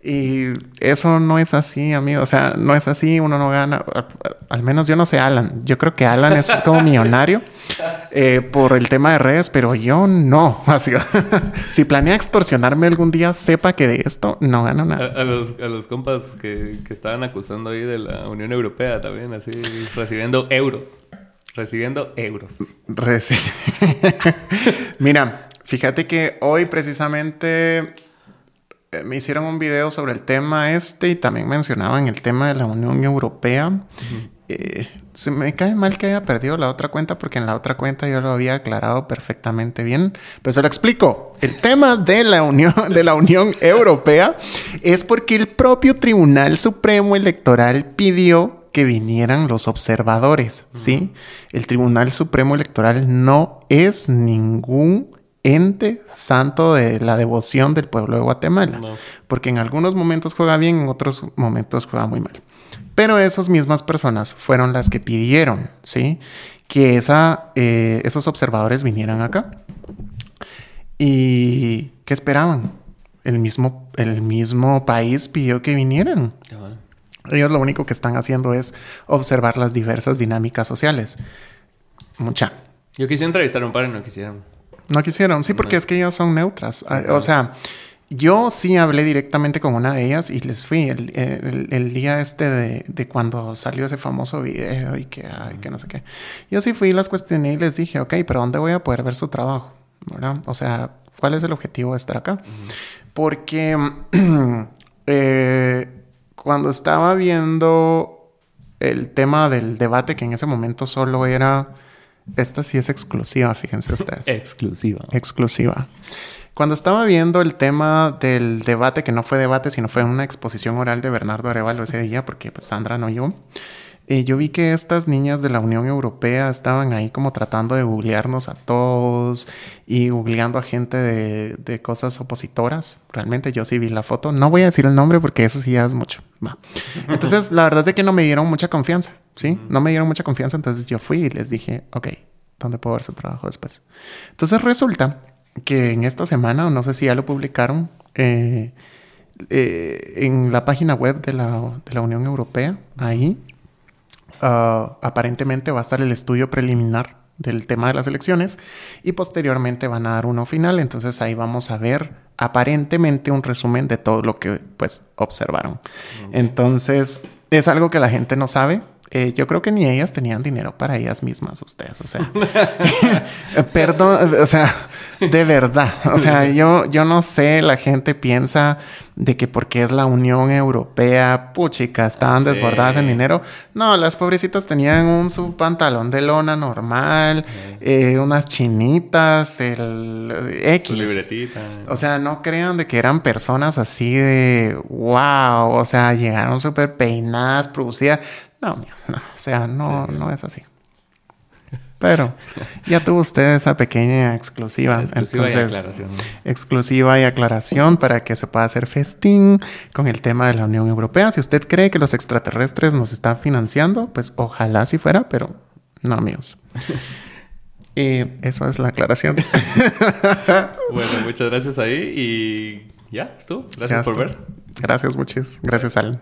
Y eso no es así, amigo. O sea, no es así, uno no gana. Al menos yo no sé Alan. Yo creo que Alan es como millonario eh, por el tema de redes, pero yo no. Así, si planea extorsionarme algún día, sepa que de esto no gano nada. A, los, a los, compas que, que, estaban acusando ahí de la Unión Europea también, así, recibiendo euros. Recibiendo euros. Mira, fíjate que hoy precisamente me hicieron un video sobre el tema este y también mencionaban el tema de la Unión Europea. Eh, se me cae mal que haya perdido la otra cuenta porque en la otra cuenta yo lo había aclarado perfectamente bien. Pero se lo explico. El tema de la Unión, de la Unión Europea es porque el propio Tribunal Supremo Electoral pidió que vinieran los observadores, ¿sí? El Tribunal Supremo Electoral no es ningún ente santo de la devoción del pueblo de Guatemala. Porque en algunos momentos juega bien, en otros momentos juega muy mal. Pero esas mismas personas fueron las que pidieron, ¿sí? Que esa, eh, esos observadores vinieran acá. ¿Y qué esperaban? El mismo, el mismo país pidió que vinieran. Ellos lo único que están haciendo es observar las diversas dinámicas sociales. Mucha. Yo quise entrevistar a un par y no quisieron. No quisieron, sí, porque es que ellas son neutras. Ah, o sea, yo sí hablé directamente con una de ellas y les fui el, día este de, cuando salió ese famoso video y que, que no sé qué. Yo sí fui, las cuestioné y les dije, ok, pero ¿dónde voy a poder ver su trabajo? ¿Verdad? O sea, ¿cuál es el objetivo de estar acá? Porque eh, cuando estaba viendo el tema del debate, que en ese momento solo era esta sí es exclusiva, fíjense ustedes. exclusiva. Exclusiva. Cuando estaba viendo el tema del debate, que no fue debate, sino fue una exposición oral de Bernardo Arevalo ese día, porque pues, Sandra no yo, y yo vi que estas niñas de la Unión Europea estaban ahí como tratando de googlearnos a todos y googleando a gente de, de, cosas opositoras. Realmente yo sí vi la foto. No voy a decir el nombre porque eso sí ya es mucho. Entonces, la verdad es que no me dieron mucha confianza, ¿sí? No me dieron mucha confianza. Entonces yo fui y les dije, ok, ¿dónde puedo ver su trabajo después? Entonces resulta que en esta semana, no sé si ya lo publicaron, eh, eh, en la página web de la, de la Unión Europea, ahí Ah, aparentemente va a estar el estudio preliminar del tema de las elecciones y posteriormente van a dar uno final. Entonces ahí vamos a ver aparentemente un resumen de todo lo que pues observaron. Entonces es algo que la gente no sabe. Eh, yo creo que ni ellas tenían dinero para ellas mismas, ustedes, o sea, perdón, o sea, de verdad, o sea, yo, yo no sé, la gente piensa de que porque es la Unión Europea, puchica, estaban desbordadas en dinero. No, las pobrecitas tenían un su pantalón de lona normal, eh, unas chinitas, el X. libretita. O sea, no crean de que eran personas así de wow, o sea, llegaron súper peinadas, producidas. No, no, o sea, no, no es así. Pero ya tuvo usted esa pequeña exclusiva. Exclusiva y aclaración. Exclusiva y aclaración para que se pueda hacer festín con el tema de la Unión Europea. Si usted cree que los extraterrestres nos están financiando, pues ojalá si fuera, pero no, amigos. y eso es la aclaración. bueno, muchas gracias ahí y ya, estuvo. Gracias por ver. Gracias, muchas. Gracias, Alan.